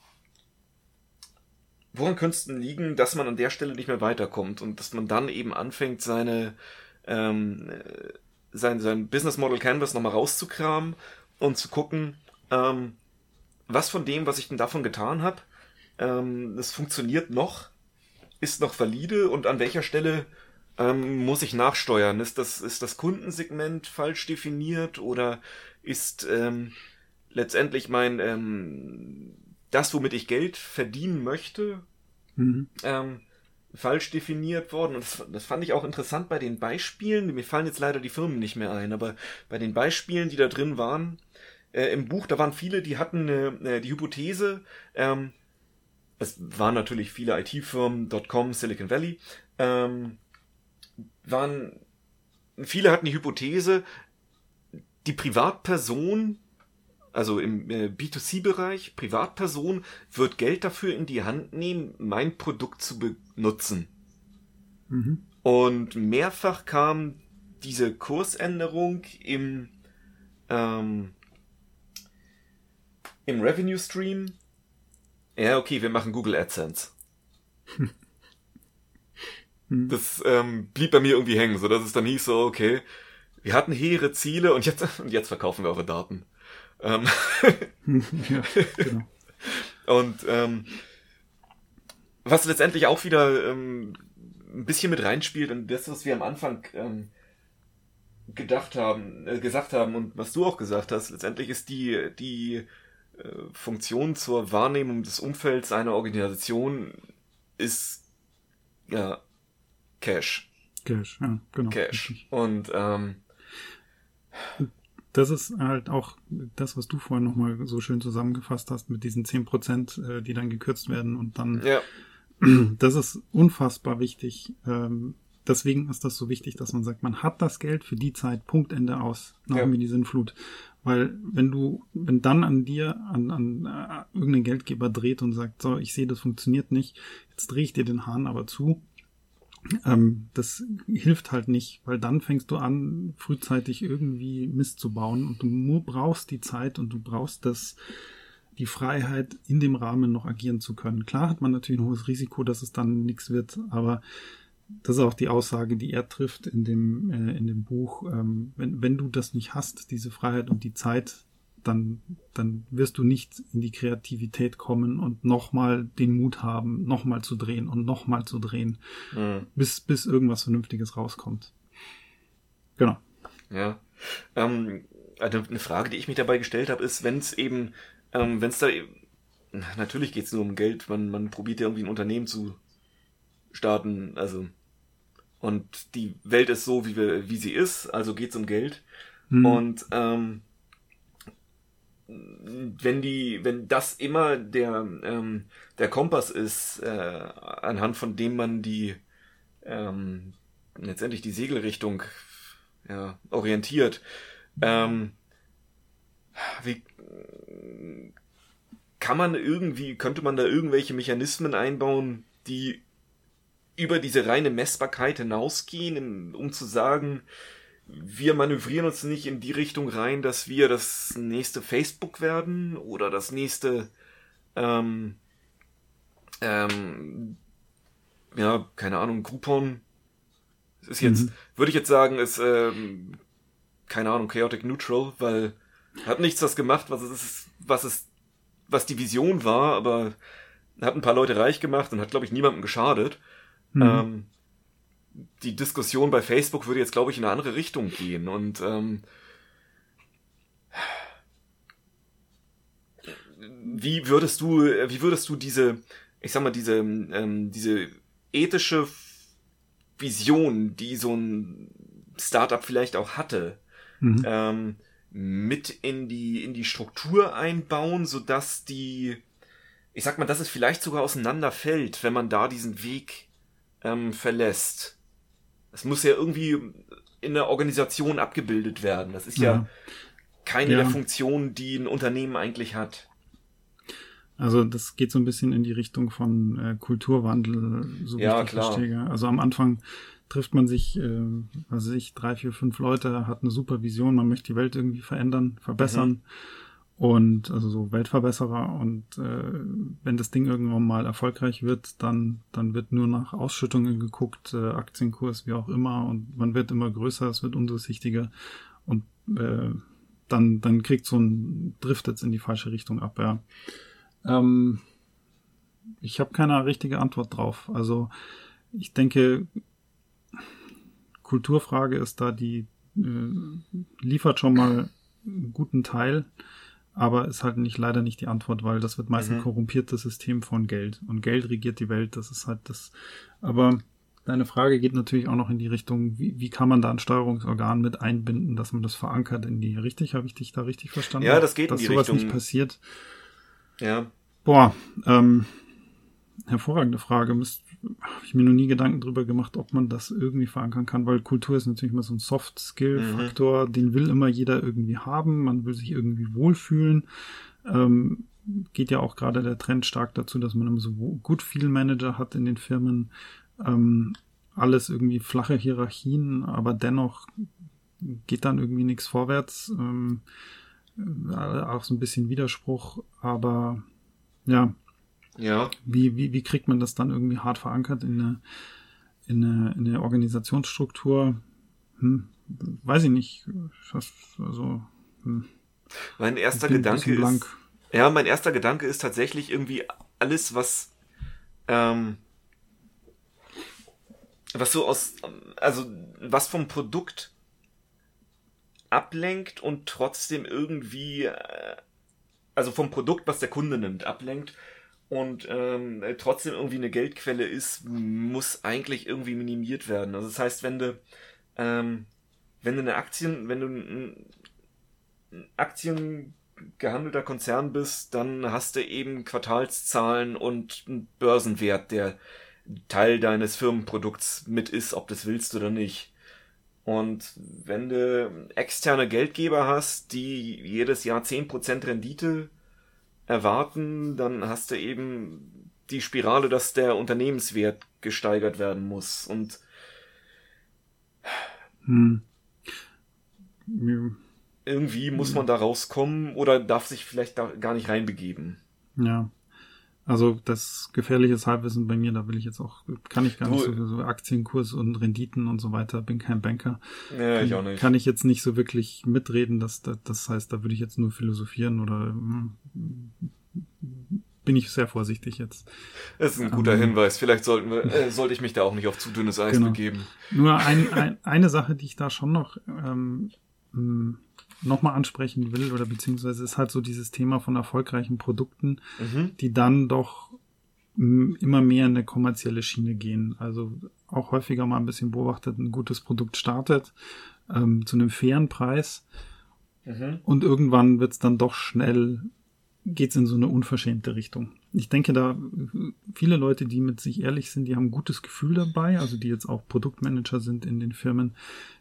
Speaker 1: woran könnte es denn liegen, dass man an der Stelle nicht mehr weiterkommt und dass man dann eben anfängt, seine ähm, äh, sein, sein Business Model Canvas nochmal rauszukramen und zu gucken, ähm, was von dem, was ich denn davon getan habe, ähm, das funktioniert noch, ist noch valide und an welcher Stelle ähm, muss ich nachsteuern? Ist das, ist das Kundensegment falsch definiert oder ist ähm, letztendlich mein ähm, das, womit ich Geld verdienen möchte, mhm. ähm, falsch definiert worden. Und das, das, fand ich auch interessant bei den Beispielen. Mir fallen jetzt leider die Firmen nicht mehr ein, aber bei den Beispielen, die da drin waren, äh, im Buch, da waren viele, die hatten äh, die Hypothese, ähm, es waren natürlich viele IT-Firmen, .com, Silicon Valley, ähm, waren, viele hatten die Hypothese, die Privatperson, also im äh, B2C-Bereich, Privatperson, wird Geld dafür in die Hand nehmen, mein Produkt zu benutzen. Mhm. Und mehrfach kam diese Kursänderung im ähm, im Revenue Stream, ja, okay, wir machen Google AdSense. Hm. das ähm, blieb bei mir irgendwie hängen, so dass es dann hieß so, okay, wir hatten hehre Ziele und jetzt, und jetzt verkaufen wir eure Daten. Ähm ja, genau. Und ähm, was letztendlich auch wieder ähm, ein bisschen mit reinspielt und das, was wir am Anfang ähm, gedacht haben, äh, gesagt haben und was du auch gesagt hast, letztendlich ist die, die Funktion zur Wahrnehmung des Umfelds einer Organisation ist ja Cash.
Speaker 2: Cash, ja, genau.
Speaker 1: Cash. Und ähm,
Speaker 2: das ist halt auch das, was du vorhin nochmal so schön zusammengefasst hast mit diesen zehn Prozent, äh, die dann gekürzt werden und dann
Speaker 1: ja.
Speaker 2: das ist unfassbar wichtig. Ähm, deswegen ist das so wichtig, dass man sagt, man hat das Geld für die Zeit, Punktende aus, nach ja. die Sinnflut. Weil wenn du, wenn dann an dir, an, an äh, irgendein Geldgeber dreht und sagt, so, ich sehe, das funktioniert nicht, jetzt drehe ich dir den Hahn aber zu, ähm, das hilft halt nicht, weil dann fängst du an, frühzeitig irgendwie Mist zu bauen und du brauchst die Zeit und du brauchst das, die Freiheit, in dem Rahmen noch agieren zu können. Klar hat man natürlich ein hohes Risiko, dass es dann nichts wird, aber das ist auch die Aussage, die er trifft in dem, äh, in dem Buch. Ähm, wenn, wenn du das nicht hast, diese Freiheit und die Zeit, dann, dann wirst du nicht in die Kreativität kommen und nochmal den Mut haben, nochmal zu drehen und nochmal zu drehen, mhm. bis, bis irgendwas Vernünftiges rauskommt. Genau.
Speaker 1: Ja. Ähm, also eine Frage, die ich mich dabei gestellt habe, ist, wenn es eben, ähm, wenn es da, natürlich geht es nur um Geld, man, man probiert ja irgendwie ein Unternehmen zu starten, also und die Welt ist so, wie, wir, wie sie ist, also geht es um Geld. Hm. Und ähm, wenn die, wenn das immer der, ähm, der Kompass ist, äh, anhand von dem man die ähm, letztendlich die Segelrichtung ja, orientiert, ähm, wie kann man irgendwie, könnte man da irgendwelche Mechanismen einbauen, die über diese reine Messbarkeit hinausgehen, um zu sagen, wir manövrieren uns nicht in die Richtung rein, dass wir das nächste Facebook werden oder das nächste, ähm, ähm, ja, keine Ahnung, Groupon. Es ist jetzt, mhm. würde ich jetzt sagen, ist, ähm, keine Ahnung, Chaotic Neutral, weil hat nichts das gemacht, was es ist, was es, was die Vision war, aber hat ein paar Leute reich gemacht und hat, glaube ich, niemandem geschadet. Mhm. Ähm, die Diskussion bei Facebook würde jetzt, glaube ich, in eine andere Richtung gehen. Und ähm, wie würdest du, wie würdest du diese, ich sag mal, diese, ähm, diese ethische Vision, die so ein Startup vielleicht auch hatte, mhm. ähm, mit in die, in die Struktur einbauen, sodass die, ich sag mal, dass es vielleicht sogar auseinanderfällt, wenn man da diesen Weg ähm, verlässt. Es muss ja irgendwie in der Organisation abgebildet werden. Das ist ja, ja keine ja. der Funktionen, die ein Unternehmen eigentlich hat.
Speaker 2: Also das geht so ein bisschen in die Richtung von äh, Kulturwandel, so wie
Speaker 1: ja,
Speaker 2: ich
Speaker 1: klar. verstehe.
Speaker 2: Also am Anfang trifft man sich, äh, also ich, drei, vier, fünf Leute, hat eine super Vision, man möchte die Welt irgendwie verändern, verbessern. Mhm und also so Weltverbesserer und äh, wenn das Ding irgendwann mal erfolgreich wird, dann dann wird nur nach Ausschüttungen geguckt, äh, Aktienkurs wie auch immer und man wird immer größer, es wird undurchsichtiger und äh, dann dann kriegt so ein driftet in die falsche Richtung ab, ja. Ähm, ich habe keine richtige Antwort drauf. Also ich denke, Kulturfrage ist da die äh, liefert schon mal einen guten Teil aber ist halt nicht leider nicht die Antwort, weil das wird meistens mhm. korrumpiertes System von Geld und Geld regiert die Welt. Das ist halt das. Aber deine Frage geht natürlich auch noch in die Richtung, wie, wie kann man da ein Steuerungsorgan mit einbinden, dass man das verankert in die. Richtig, habe ich dich da richtig verstanden?
Speaker 1: Ja, das geht
Speaker 2: dass
Speaker 1: in
Speaker 2: die
Speaker 1: sowas
Speaker 2: Richtung. nicht passiert.
Speaker 1: Ja.
Speaker 2: Boah, ähm, hervorragende Frage. Müsst, habe ich mir noch nie Gedanken drüber gemacht, ob man das irgendwie verankern kann, weil Kultur ist natürlich immer so ein Soft-Skill-Faktor, mhm. den will immer jeder irgendwie haben, man will sich irgendwie wohlfühlen. Ähm, geht ja auch gerade der Trend stark dazu, dass man immer so gut viel Manager hat in den Firmen. Ähm, alles irgendwie flache Hierarchien, aber dennoch geht dann irgendwie nichts vorwärts. Ähm, äh, auch so ein bisschen Widerspruch, aber ja,
Speaker 1: ja.
Speaker 2: Wie, wie, wie kriegt man das dann irgendwie hart verankert in eine, in eine, in eine Organisationsstruktur? Hm, weiß ich nicht. Also, hm.
Speaker 1: Mein erster Gedanke ist. Ja, mein erster Gedanke ist tatsächlich irgendwie alles, was, ähm, was so aus, also was vom Produkt ablenkt und trotzdem irgendwie, äh, also vom Produkt, was der Kunde nimmt, ablenkt und ähm, trotzdem irgendwie eine Geldquelle ist, muss eigentlich irgendwie minimiert werden. Also das heißt, wenn du, ähm, wenn du eine Aktien, wenn du ein, ein Aktien gehandelter Konzern bist, dann hast du eben Quartalszahlen und einen Börsenwert, der Teil deines Firmenprodukts mit ist, ob das willst oder nicht. Und wenn du externe Geldgeber hast, die jedes Jahr 10% Rendite erwarten, dann hast du eben die Spirale, dass der Unternehmenswert gesteigert werden muss. Und
Speaker 2: hm.
Speaker 1: irgendwie muss man da rauskommen oder darf sich vielleicht da gar nicht reinbegeben.
Speaker 2: Ja. Also das gefährliches Halbwissen bei mir, da will ich jetzt auch, kann ich gar nicht so, so Aktienkurs und Renditen und so weiter, bin kein Banker.
Speaker 1: Ja,
Speaker 2: kann,
Speaker 1: ich auch nicht.
Speaker 2: Kann ich jetzt nicht so wirklich mitreden, dass, das heißt, da würde ich jetzt nur philosophieren oder hm, bin ich sehr vorsichtig jetzt.
Speaker 1: Das ist ein guter ähm, Hinweis. Vielleicht sollten wir, äh, sollte ich mich da auch nicht auf zu dünnes Eis genau. begeben.
Speaker 2: Nur ein, ein, eine Sache, die ich da schon noch ähm, hm, nochmal ansprechen will, oder beziehungsweise ist halt so dieses Thema von erfolgreichen Produkten, mhm. die dann doch immer mehr in eine kommerzielle Schiene gehen. Also auch häufiger mal ein bisschen beobachtet, ein gutes Produkt startet ähm, zu einem fairen Preis mhm. und irgendwann wird es dann doch schnell geht's in so eine unverschämte Richtung. Ich denke, da viele Leute, die mit sich ehrlich sind, die haben ein gutes Gefühl dabei, also die jetzt auch Produktmanager sind in den Firmen.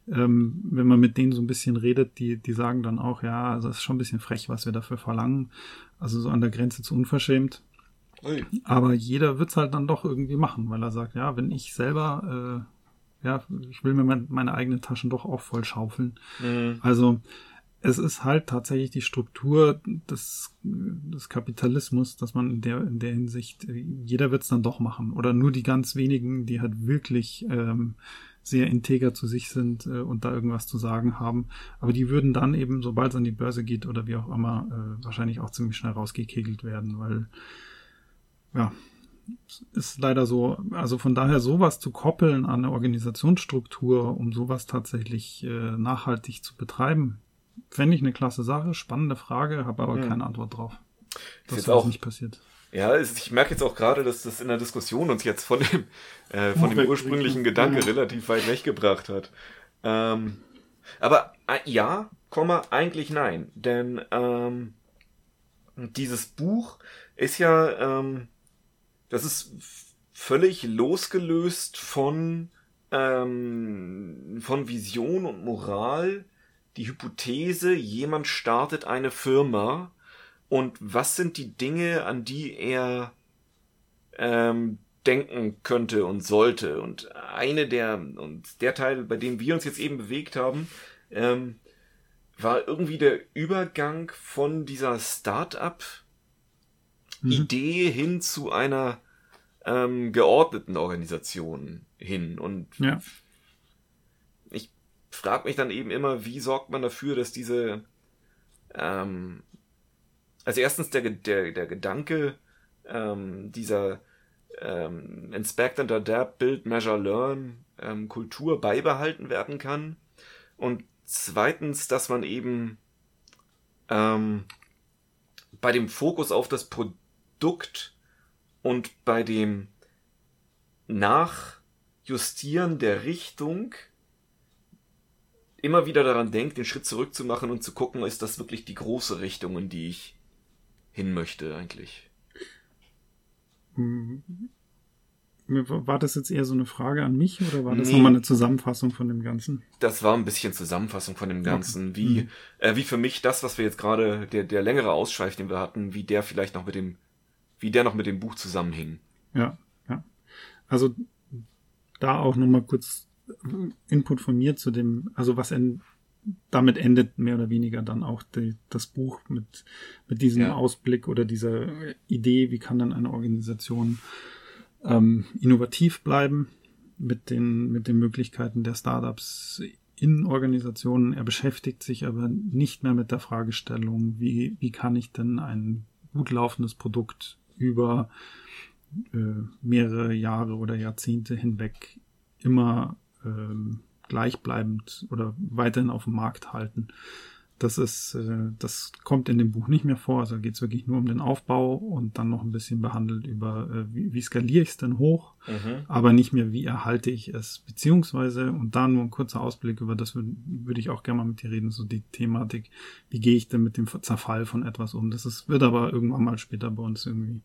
Speaker 2: Ähm, wenn man mit denen so ein bisschen redet, die, die sagen dann auch, ja, also es ist schon ein bisschen frech, was wir dafür verlangen. Also so an der Grenze zu unverschämt. Ui. Aber jeder wird's halt dann doch irgendwie machen, weil er sagt, ja, wenn ich selber, äh, ja, ich will mir mein, meine eigenen Taschen doch auch voll schaufeln. Mhm. Also es ist halt tatsächlich die Struktur des, des Kapitalismus, dass man in der, in der Hinsicht, jeder wird es dann doch machen. Oder nur die ganz wenigen, die halt wirklich ähm, sehr integer zu sich sind äh, und da irgendwas zu sagen haben. Aber die würden dann eben, sobald es an die Börse geht oder wie auch immer, äh, wahrscheinlich auch ziemlich schnell rausgekegelt werden, weil ja, ist leider so, also von daher sowas zu koppeln an eine Organisationsstruktur, um sowas tatsächlich äh, nachhaltig zu betreiben, Fände ich eine klasse Sache, spannende Frage, habe aber hm. keine Antwort drauf. Das ist auch nicht passiert.
Speaker 1: Ja, ich merke jetzt auch gerade, dass das in der Diskussion uns jetzt von dem, äh, von dem ursprünglichen Gedanke ja. relativ weit weggebracht hat. Ähm, aber äh, ja, Komma, eigentlich nein. Denn ähm, dieses Buch ist ja, ähm, das ist völlig losgelöst von, ähm, von Vision und Moral die Hypothese, jemand startet eine Firma und was sind die Dinge, an die er ähm, denken könnte und sollte. Und eine der, und der Teil, bei dem wir uns jetzt eben bewegt haben, ähm, war irgendwie der Übergang von dieser Start-up-Idee mhm. hin zu einer ähm, geordneten Organisation hin. Und
Speaker 2: ja
Speaker 1: frage mich dann eben immer, wie sorgt man dafür, dass diese, ähm, also erstens der, der, der Gedanke ähm, dieser ähm, Inspect and Adapt, Build, Measure, Learn ähm, Kultur beibehalten werden kann. Und zweitens, dass man eben ähm, bei dem Fokus auf das Produkt und bei dem Nachjustieren der Richtung immer wieder daran denkt, den Schritt zurück zu machen und zu gucken, ist das wirklich die große Richtung, in die ich hin möchte eigentlich.
Speaker 2: Hm. War das jetzt eher so eine Frage an mich oder war das nee. nochmal eine Zusammenfassung von dem Ganzen?
Speaker 1: Das war ein bisschen Zusammenfassung von dem Ganzen. Okay. Wie, mhm. äh, wie für mich das, was wir jetzt gerade, der, der längere Ausschweif, den wir hatten, wie der vielleicht noch mit dem, wie der noch mit dem Buch zusammenhing.
Speaker 2: Ja, ja. Also da auch nochmal kurz Input von mir zu dem, also was en, damit endet mehr oder weniger dann auch die, das Buch mit, mit diesem ja. Ausblick oder dieser Idee, wie kann dann eine Organisation ähm, innovativ bleiben mit den, mit den Möglichkeiten der Startups in Organisationen. Er beschäftigt sich aber nicht mehr mit der Fragestellung, wie, wie kann ich denn ein gut laufendes Produkt über äh, mehrere Jahre oder Jahrzehnte hinweg immer ähm, gleichbleibend oder weiterhin auf dem Markt halten. Das ist, äh, das kommt in dem Buch nicht mehr vor. Also geht es wirklich nur um den Aufbau und dann noch ein bisschen behandelt über, äh, wie, wie skaliere ich es denn hoch, mhm. aber nicht mehr, wie erhalte ich es. Beziehungsweise, und da nur ein kurzer Ausblick, über das würde würd ich auch gerne mal mit dir reden, so die Thematik, wie gehe ich denn mit dem Zerfall von etwas um. Das ist, wird aber irgendwann mal später bei uns irgendwie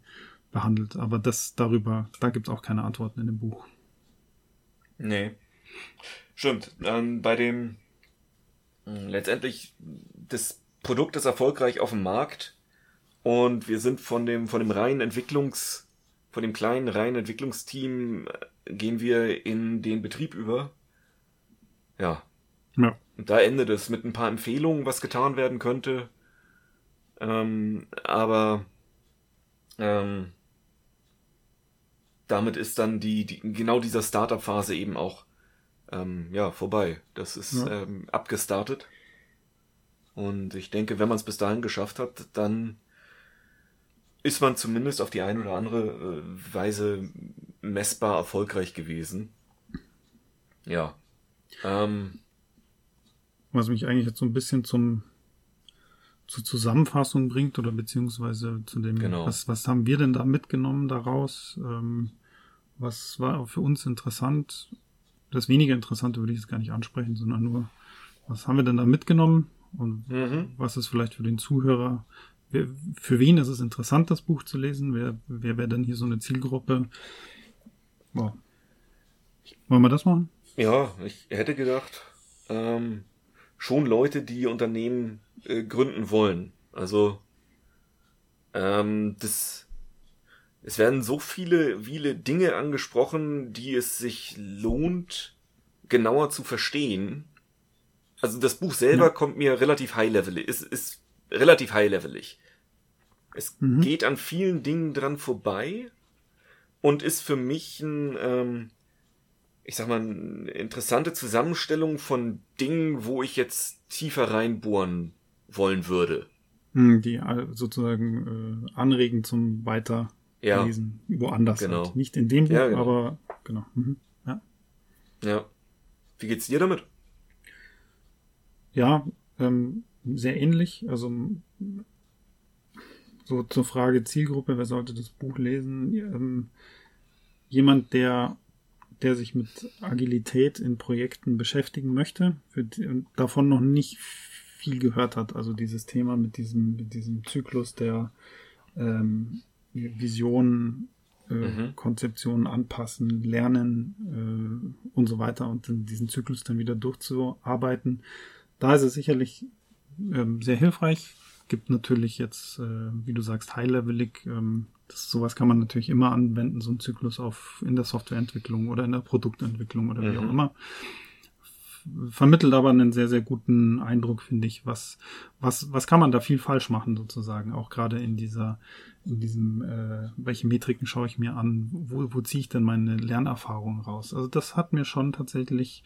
Speaker 2: behandelt. Aber das darüber, da gibt es auch keine Antworten in dem Buch.
Speaker 1: Nee. Stimmt. Ähm, bei dem hm, letztendlich das Produkt ist erfolgreich auf dem Markt und wir sind von dem von dem reinen Entwicklungs von dem kleinen reinen Entwicklungsteam äh, gehen wir in den Betrieb über. Ja.
Speaker 2: Ja.
Speaker 1: Und da endet es mit ein paar Empfehlungen, was getan werden könnte. Ähm, aber ähm, damit ist dann die, die genau dieser Startup-Phase eben auch ähm, ja vorbei. Das ist
Speaker 2: Ja.
Speaker 1: ähm, abgestartet. Und ich denke, wenn man es bis dahin geschafft hat, dann ist man zumindest auf die eine oder andere äh, Weise messbar erfolgreich gewesen. Ja. Ähm,
Speaker 2: Was mich eigentlich jetzt so ein bisschen zum zur Zusammenfassung bringt oder beziehungsweise zu dem,
Speaker 1: Genau.
Speaker 2: was, was haben wir denn da mitgenommen daraus? Ähm, was war für uns interessant? Das weniger Interessante würde ich jetzt gar nicht ansprechen, sondern nur, was haben wir denn da mitgenommen? Und
Speaker 1: mhm.
Speaker 2: was ist vielleicht für den Zuhörer, wer, für wen ist es interessant, das Buch zu lesen? Wer, wer wäre denn hier so eine Zielgruppe? Wow. Wollen wir das machen?
Speaker 1: Ja, ich hätte gedacht, ähm, schon Leute, die Unternehmen äh, gründen wollen. Also ähm, das, es werden so viele, viele Dinge angesprochen, die es sich lohnt, genauer zu verstehen. Also das Buch selber
Speaker 2: Ja.
Speaker 1: kommt mir relativ high-levelig, ist, ist relativ high-levelig. Es
Speaker 2: Mhm.
Speaker 1: geht an vielen Dingen dran vorbei und ist für mich ein, ähm, ich sag mal, eine interessante Zusammenstellung von Dingen, wo ich jetzt tiefer reinbohren wollen würde.
Speaker 2: Hm, Die äh, sozusagen äh, anregen zum Weiterlesen.
Speaker 1: Ja,
Speaker 2: Woanders
Speaker 1: Genau.
Speaker 2: halt. Nicht in dem Buch,
Speaker 1: Ja, genau.
Speaker 2: aber genau. Mhm. Ja.
Speaker 1: ja. Wie geht's dir damit?
Speaker 2: Ja, ähm, sehr ähnlich. Also so zur Frage Zielgruppe, wer sollte das Buch lesen? Ähm, jemand, der, der sich mit Agilität in Projekten beschäftigen möchte, für davon noch nicht viel gehört hat. Also dieses Thema mit diesem, mit diesem Zyklus der ähm, Vision, äh,
Speaker 1: Mhm.
Speaker 2: Konzeptionen anpassen, lernen äh, und so weiter und diesen Zyklus dann wieder durchzuarbeiten. Da ist es sicherlich ähm, sehr hilfreich. Gibt natürlich jetzt, äh, wie du sagst, high-levelig. Ähm, das, sowas kann man natürlich immer anwenden, so ein Zyklus auf in der Softwareentwicklung oder in der Produktentwicklung oder wie
Speaker 1: Mhm.
Speaker 2: auch immer. Vermittelt aber einen sehr, sehr guten Eindruck, finde ich. Was, was, was kann man da viel falsch machen, sozusagen? Auch gerade in dieser, in diesem, äh, welche Metriken schaue ich mir an? Wo, wo ziehe ich denn meine Lernerfahrung raus? Also das hat mir schon tatsächlich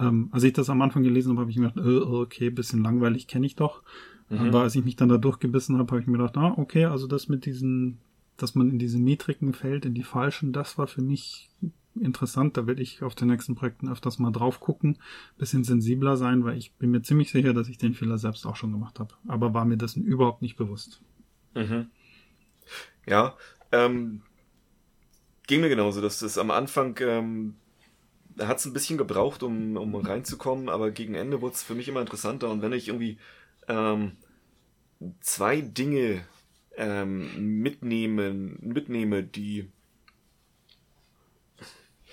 Speaker 2: ähm, als ich das am Anfang gelesen habe, habe ich mir gedacht, äh, okay, bisschen langweilig, kenne ich doch.
Speaker 1: Mhm.
Speaker 2: Aber als ich mich dann da durchgebissen habe, habe ich mir gedacht, ah, okay, also das mit diesen, dass man in diese Metriken fällt, in die falschen, das war für mich interessant. Da werde ich auf den nächsten Projekten öfters mal drauf gucken, bisschen sensibler sein, weil ich bin mir ziemlich sicher, dass ich den Fehler selbst auch schon gemacht habe. Aber war mir dessen überhaupt nicht bewusst.
Speaker 1: Mhm. Ja, ähm, ging mir genauso, dass das am Anfang, ähm, hat es ein bisschen gebraucht, um, um reinzukommen, aber gegen Ende wurde es für mich immer interessanter und wenn ich irgendwie ähm, zwei Dinge ähm, mitnehmen, mitnehme, die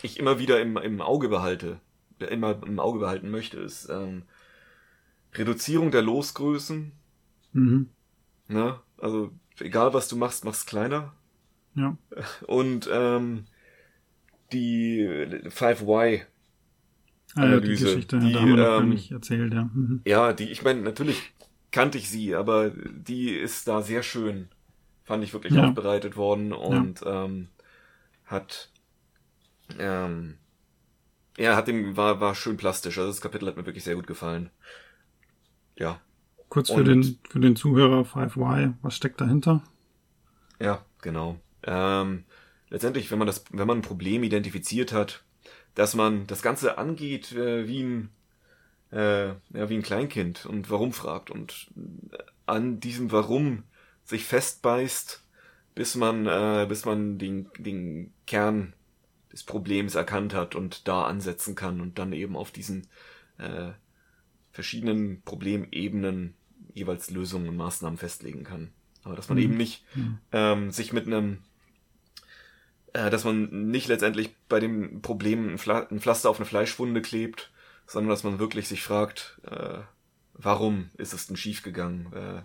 Speaker 1: ich immer wieder im, im Auge behalte, immer im Auge behalten möchte, ist ähm, Reduzierung der Losgrößen,
Speaker 2: Mhm.
Speaker 1: ne? Also egal was du machst, mach's kleiner.
Speaker 2: Ja.
Speaker 1: Und ähm, die 5Y,
Speaker 2: Ah, ja, die
Speaker 1: Analyse,
Speaker 2: Geschichte,
Speaker 1: die,
Speaker 2: da haben wir
Speaker 1: ähm,
Speaker 2: nicht erzählt, ja. Mhm.
Speaker 1: ja, die, ich meine, natürlich kannte ich sie, aber die ist da sehr schön, fand ich wirklich
Speaker 2: Ja.
Speaker 1: aufbereitet worden und ähm, hat ähm, ja, hat dem, war, war schön plastisch. Also das Kapitel hat mir wirklich sehr gut gefallen. Ja,
Speaker 2: Kurz für
Speaker 1: und-
Speaker 2: den, für den Zuhörer 5Y, was steckt dahinter?
Speaker 1: Ja, genau. Ähm, letztendlich, wenn man das, wenn man ein Problem identifiziert hat, dass man das Ganze angeht äh, wie ein äh, ja, wie ein Kleinkind und warum fragt und äh, an diesem Warum sich festbeißt, bis man äh, bis man den den Kern des Problems erkannt hat und da ansetzen kann und dann eben auf diesen äh, verschiedenen Problemebenen jeweils Lösungen und Maßnahmen festlegen kann. Aber dass man
Speaker 2: Mhm.
Speaker 1: eben nicht
Speaker 2: Mhm.
Speaker 1: ähm, sich mit einem, äh, dass man nicht letztendlich bei dem Problem ein, Pfla ein Pflaster auf eine Fleischwunde klebt, sondern dass man wirklich sich fragt, äh, warum ist es denn schiefgegangen äh,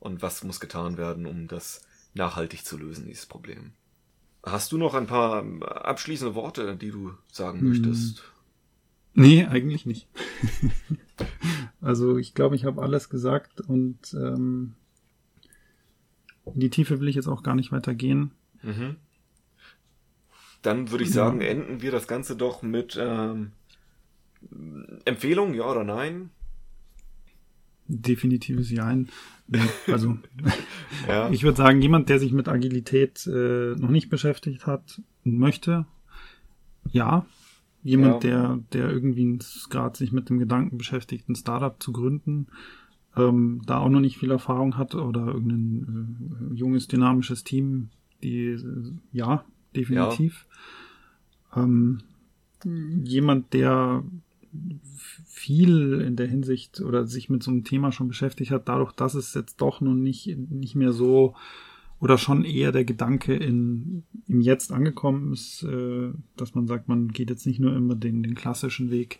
Speaker 1: und was muss getan werden, um das nachhaltig zu lösen, dieses Problem. Hast du noch ein paar ähm, abschließende Worte, die du sagen
Speaker 2: Hm.
Speaker 1: möchtest?
Speaker 2: Nee, eigentlich nicht. also ich glaube, ich habe alles gesagt und ähm, in die Tiefe will ich jetzt auch gar nicht weiter gehen. Mhm.
Speaker 1: Dann würde ich sagen, ja. enden wir das Ganze doch mit ähm, Empfehlung, ja oder nein?
Speaker 2: Definitives Ja. Also ja. ich würde sagen, jemand, der sich mit Agilität äh, noch nicht beschäftigt hat und möchte, ja. Jemand, ja. der, der irgendwie gerade sich mit dem Gedanken beschäftigt, ein Startup zu gründen, ähm, da auch noch nicht viel Erfahrung hat oder irgendein äh, junges, dynamisches Team, die äh, ja, definitiv. Ja. Ähm, jemand, der viel in der Hinsicht oder sich mit so einem Thema schon beschäftigt hat, dadurch, dass es jetzt doch noch nicht, nicht mehr so oder schon eher der Gedanke in, im Jetzt angekommen ist, äh, dass man sagt, man geht jetzt nicht nur immer den, den klassischen Weg,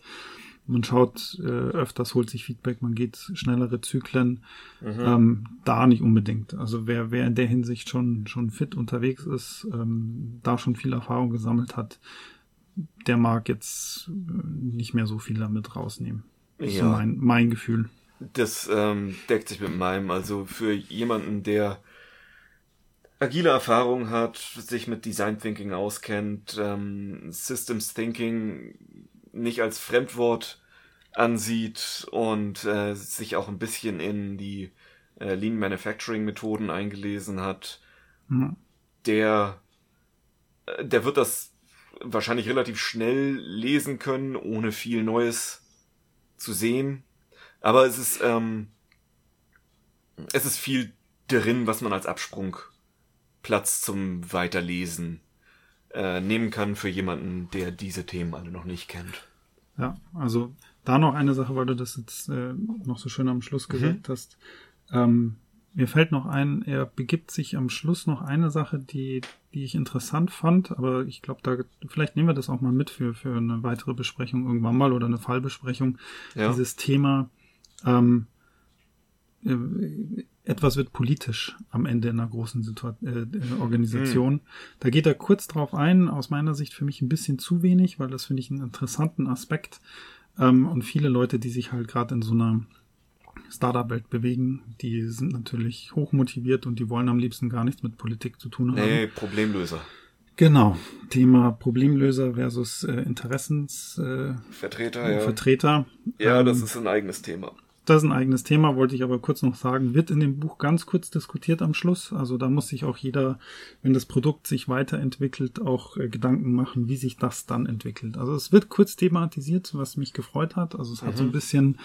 Speaker 2: man schaut äh, öfters, holt sich Feedback, man geht schnellere Zyklen, mhm. ähm, da nicht unbedingt. Also wer, wer in der Hinsicht schon, schon fit unterwegs ist, ähm, da schon viel Erfahrung gesammelt hat, der mag jetzt äh, nicht mehr so viel damit rausnehmen. Das ja. ist so mein, mein Gefühl.
Speaker 1: Das ähm, deckt sich mit meinem. Also für jemanden, der agile Erfahrung hat, sich mit Design Thinking auskennt, ähm, Systems Thinking nicht als Fremdwort ansieht und äh, sich auch ein bisschen in die äh, Lean Manufacturing Methoden eingelesen hat, mhm. der, äh, der wird das wahrscheinlich relativ schnell lesen können, ohne viel Neues zu sehen. Aber es ist, ähm, es ist viel drin, was man als Absprungplatz zum Weiterlesen äh, nehmen kann für jemanden, der diese Themen alle noch nicht kennt.
Speaker 2: Ja, also da noch eine Sache, weil du das jetzt äh, noch so schön am Schluss mhm. gesagt mhm. hast. Ähm, mir fällt noch ein, er begibt sich am Schluss noch eine Sache, die, die ich interessant fand, aber ich glaube, da vielleicht nehmen wir das auch mal mit für, für eine weitere Besprechung irgendwann mal oder eine Fallbesprechung. Ja. Dieses Thema, ähm, äh, etwas wird politisch am Ende in einer großen Situa äh, Organisation. Mhm. Da geht er kurz drauf ein, aus meiner Sicht für mich ein bisschen zu wenig, weil das finde ich einen interessanten Aspekt. Ähm, und viele Leute, die sich halt gerade in so einer Startup-Welt bewegen, die sind natürlich hochmotiviert und die wollen am liebsten gar nichts mit Politik zu tun haben.
Speaker 1: Nee, Problemlöser.
Speaker 2: Genau, Thema Problemlöser versus äh, Interessensvertreter. Äh,
Speaker 1: ja.
Speaker 2: Vertreter.
Speaker 1: Ja, ähm, das ist ein eigenes Thema.
Speaker 2: Das ist ein eigenes Thema, wollte ich aber kurz noch sagen, wird in dem Buch ganz kurz diskutiert am Schluss. Also da muss sich auch jeder, wenn das Produkt sich weiterentwickelt, auch äh, Gedanken machen, wie sich das dann entwickelt. Also es wird kurz thematisiert, was mich gefreut hat. Also es mhm. hat so ein mhm. bisschen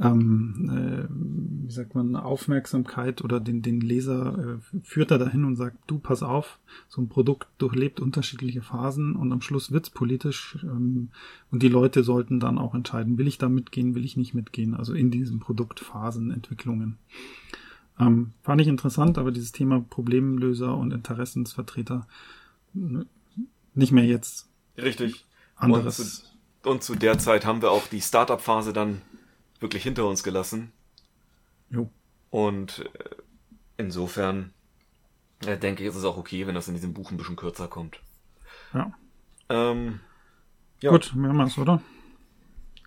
Speaker 2: ähm, äh, wie sagt man, Aufmerksamkeit oder den, den Leser äh, führt er dahin und sagt, du, pass auf, so ein Produkt durchlebt unterschiedliche Phasen und am Schluss wird's politisch ähm, und die Leute sollten dann auch entscheiden, will ich da mitgehen, will ich nicht mitgehen, also in diesen Produktphasenentwicklungen. Ähm, fand ich interessant, aber dieses Thema Problemlöser und Interessensvertreter nicht mehr jetzt.
Speaker 1: Richtig. Anderes. Und zu, und zu der Zeit haben wir auch die Startup-Phase dann wirklich hinter uns gelassen. Jo. Und äh, insofern äh, denke ich, ist es auch okay, wenn das in diesem Buch ein bisschen kürzer kommt.
Speaker 2: Ja. Ähm, ja. Gut, mehrmals, oder?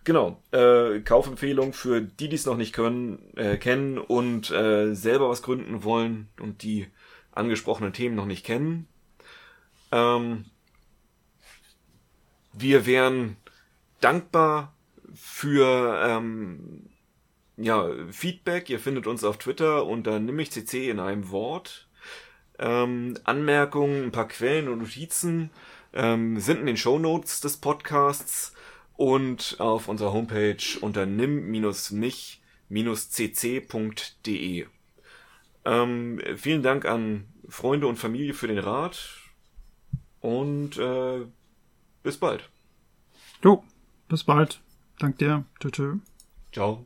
Speaker 1: Genau. Äh, Kaufempfehlung für die, die es noch nicht können, äh, kennen und äh, selber was gründen wollen und die angesprochenen Themen noch nicht kennen. Ähm, wir wären dankbar für ähm, ja, Feedback. Ihr findet uns auf Twitter unter nimmich.cc in einem Wort. Ähm, Anmerkungen, ein paar Quellen und Notizen ähm, sind in den Show Notes des Podcasts und auf unserer Homepage unter nimm-mich-cc.de. Ähm, vielen Dank an Freunde und Familie für den Rat und äh, bis bald.
Speaker 2: Jo, bis bald. Dank dir. Tschüss.
Speaker 1: Ciao.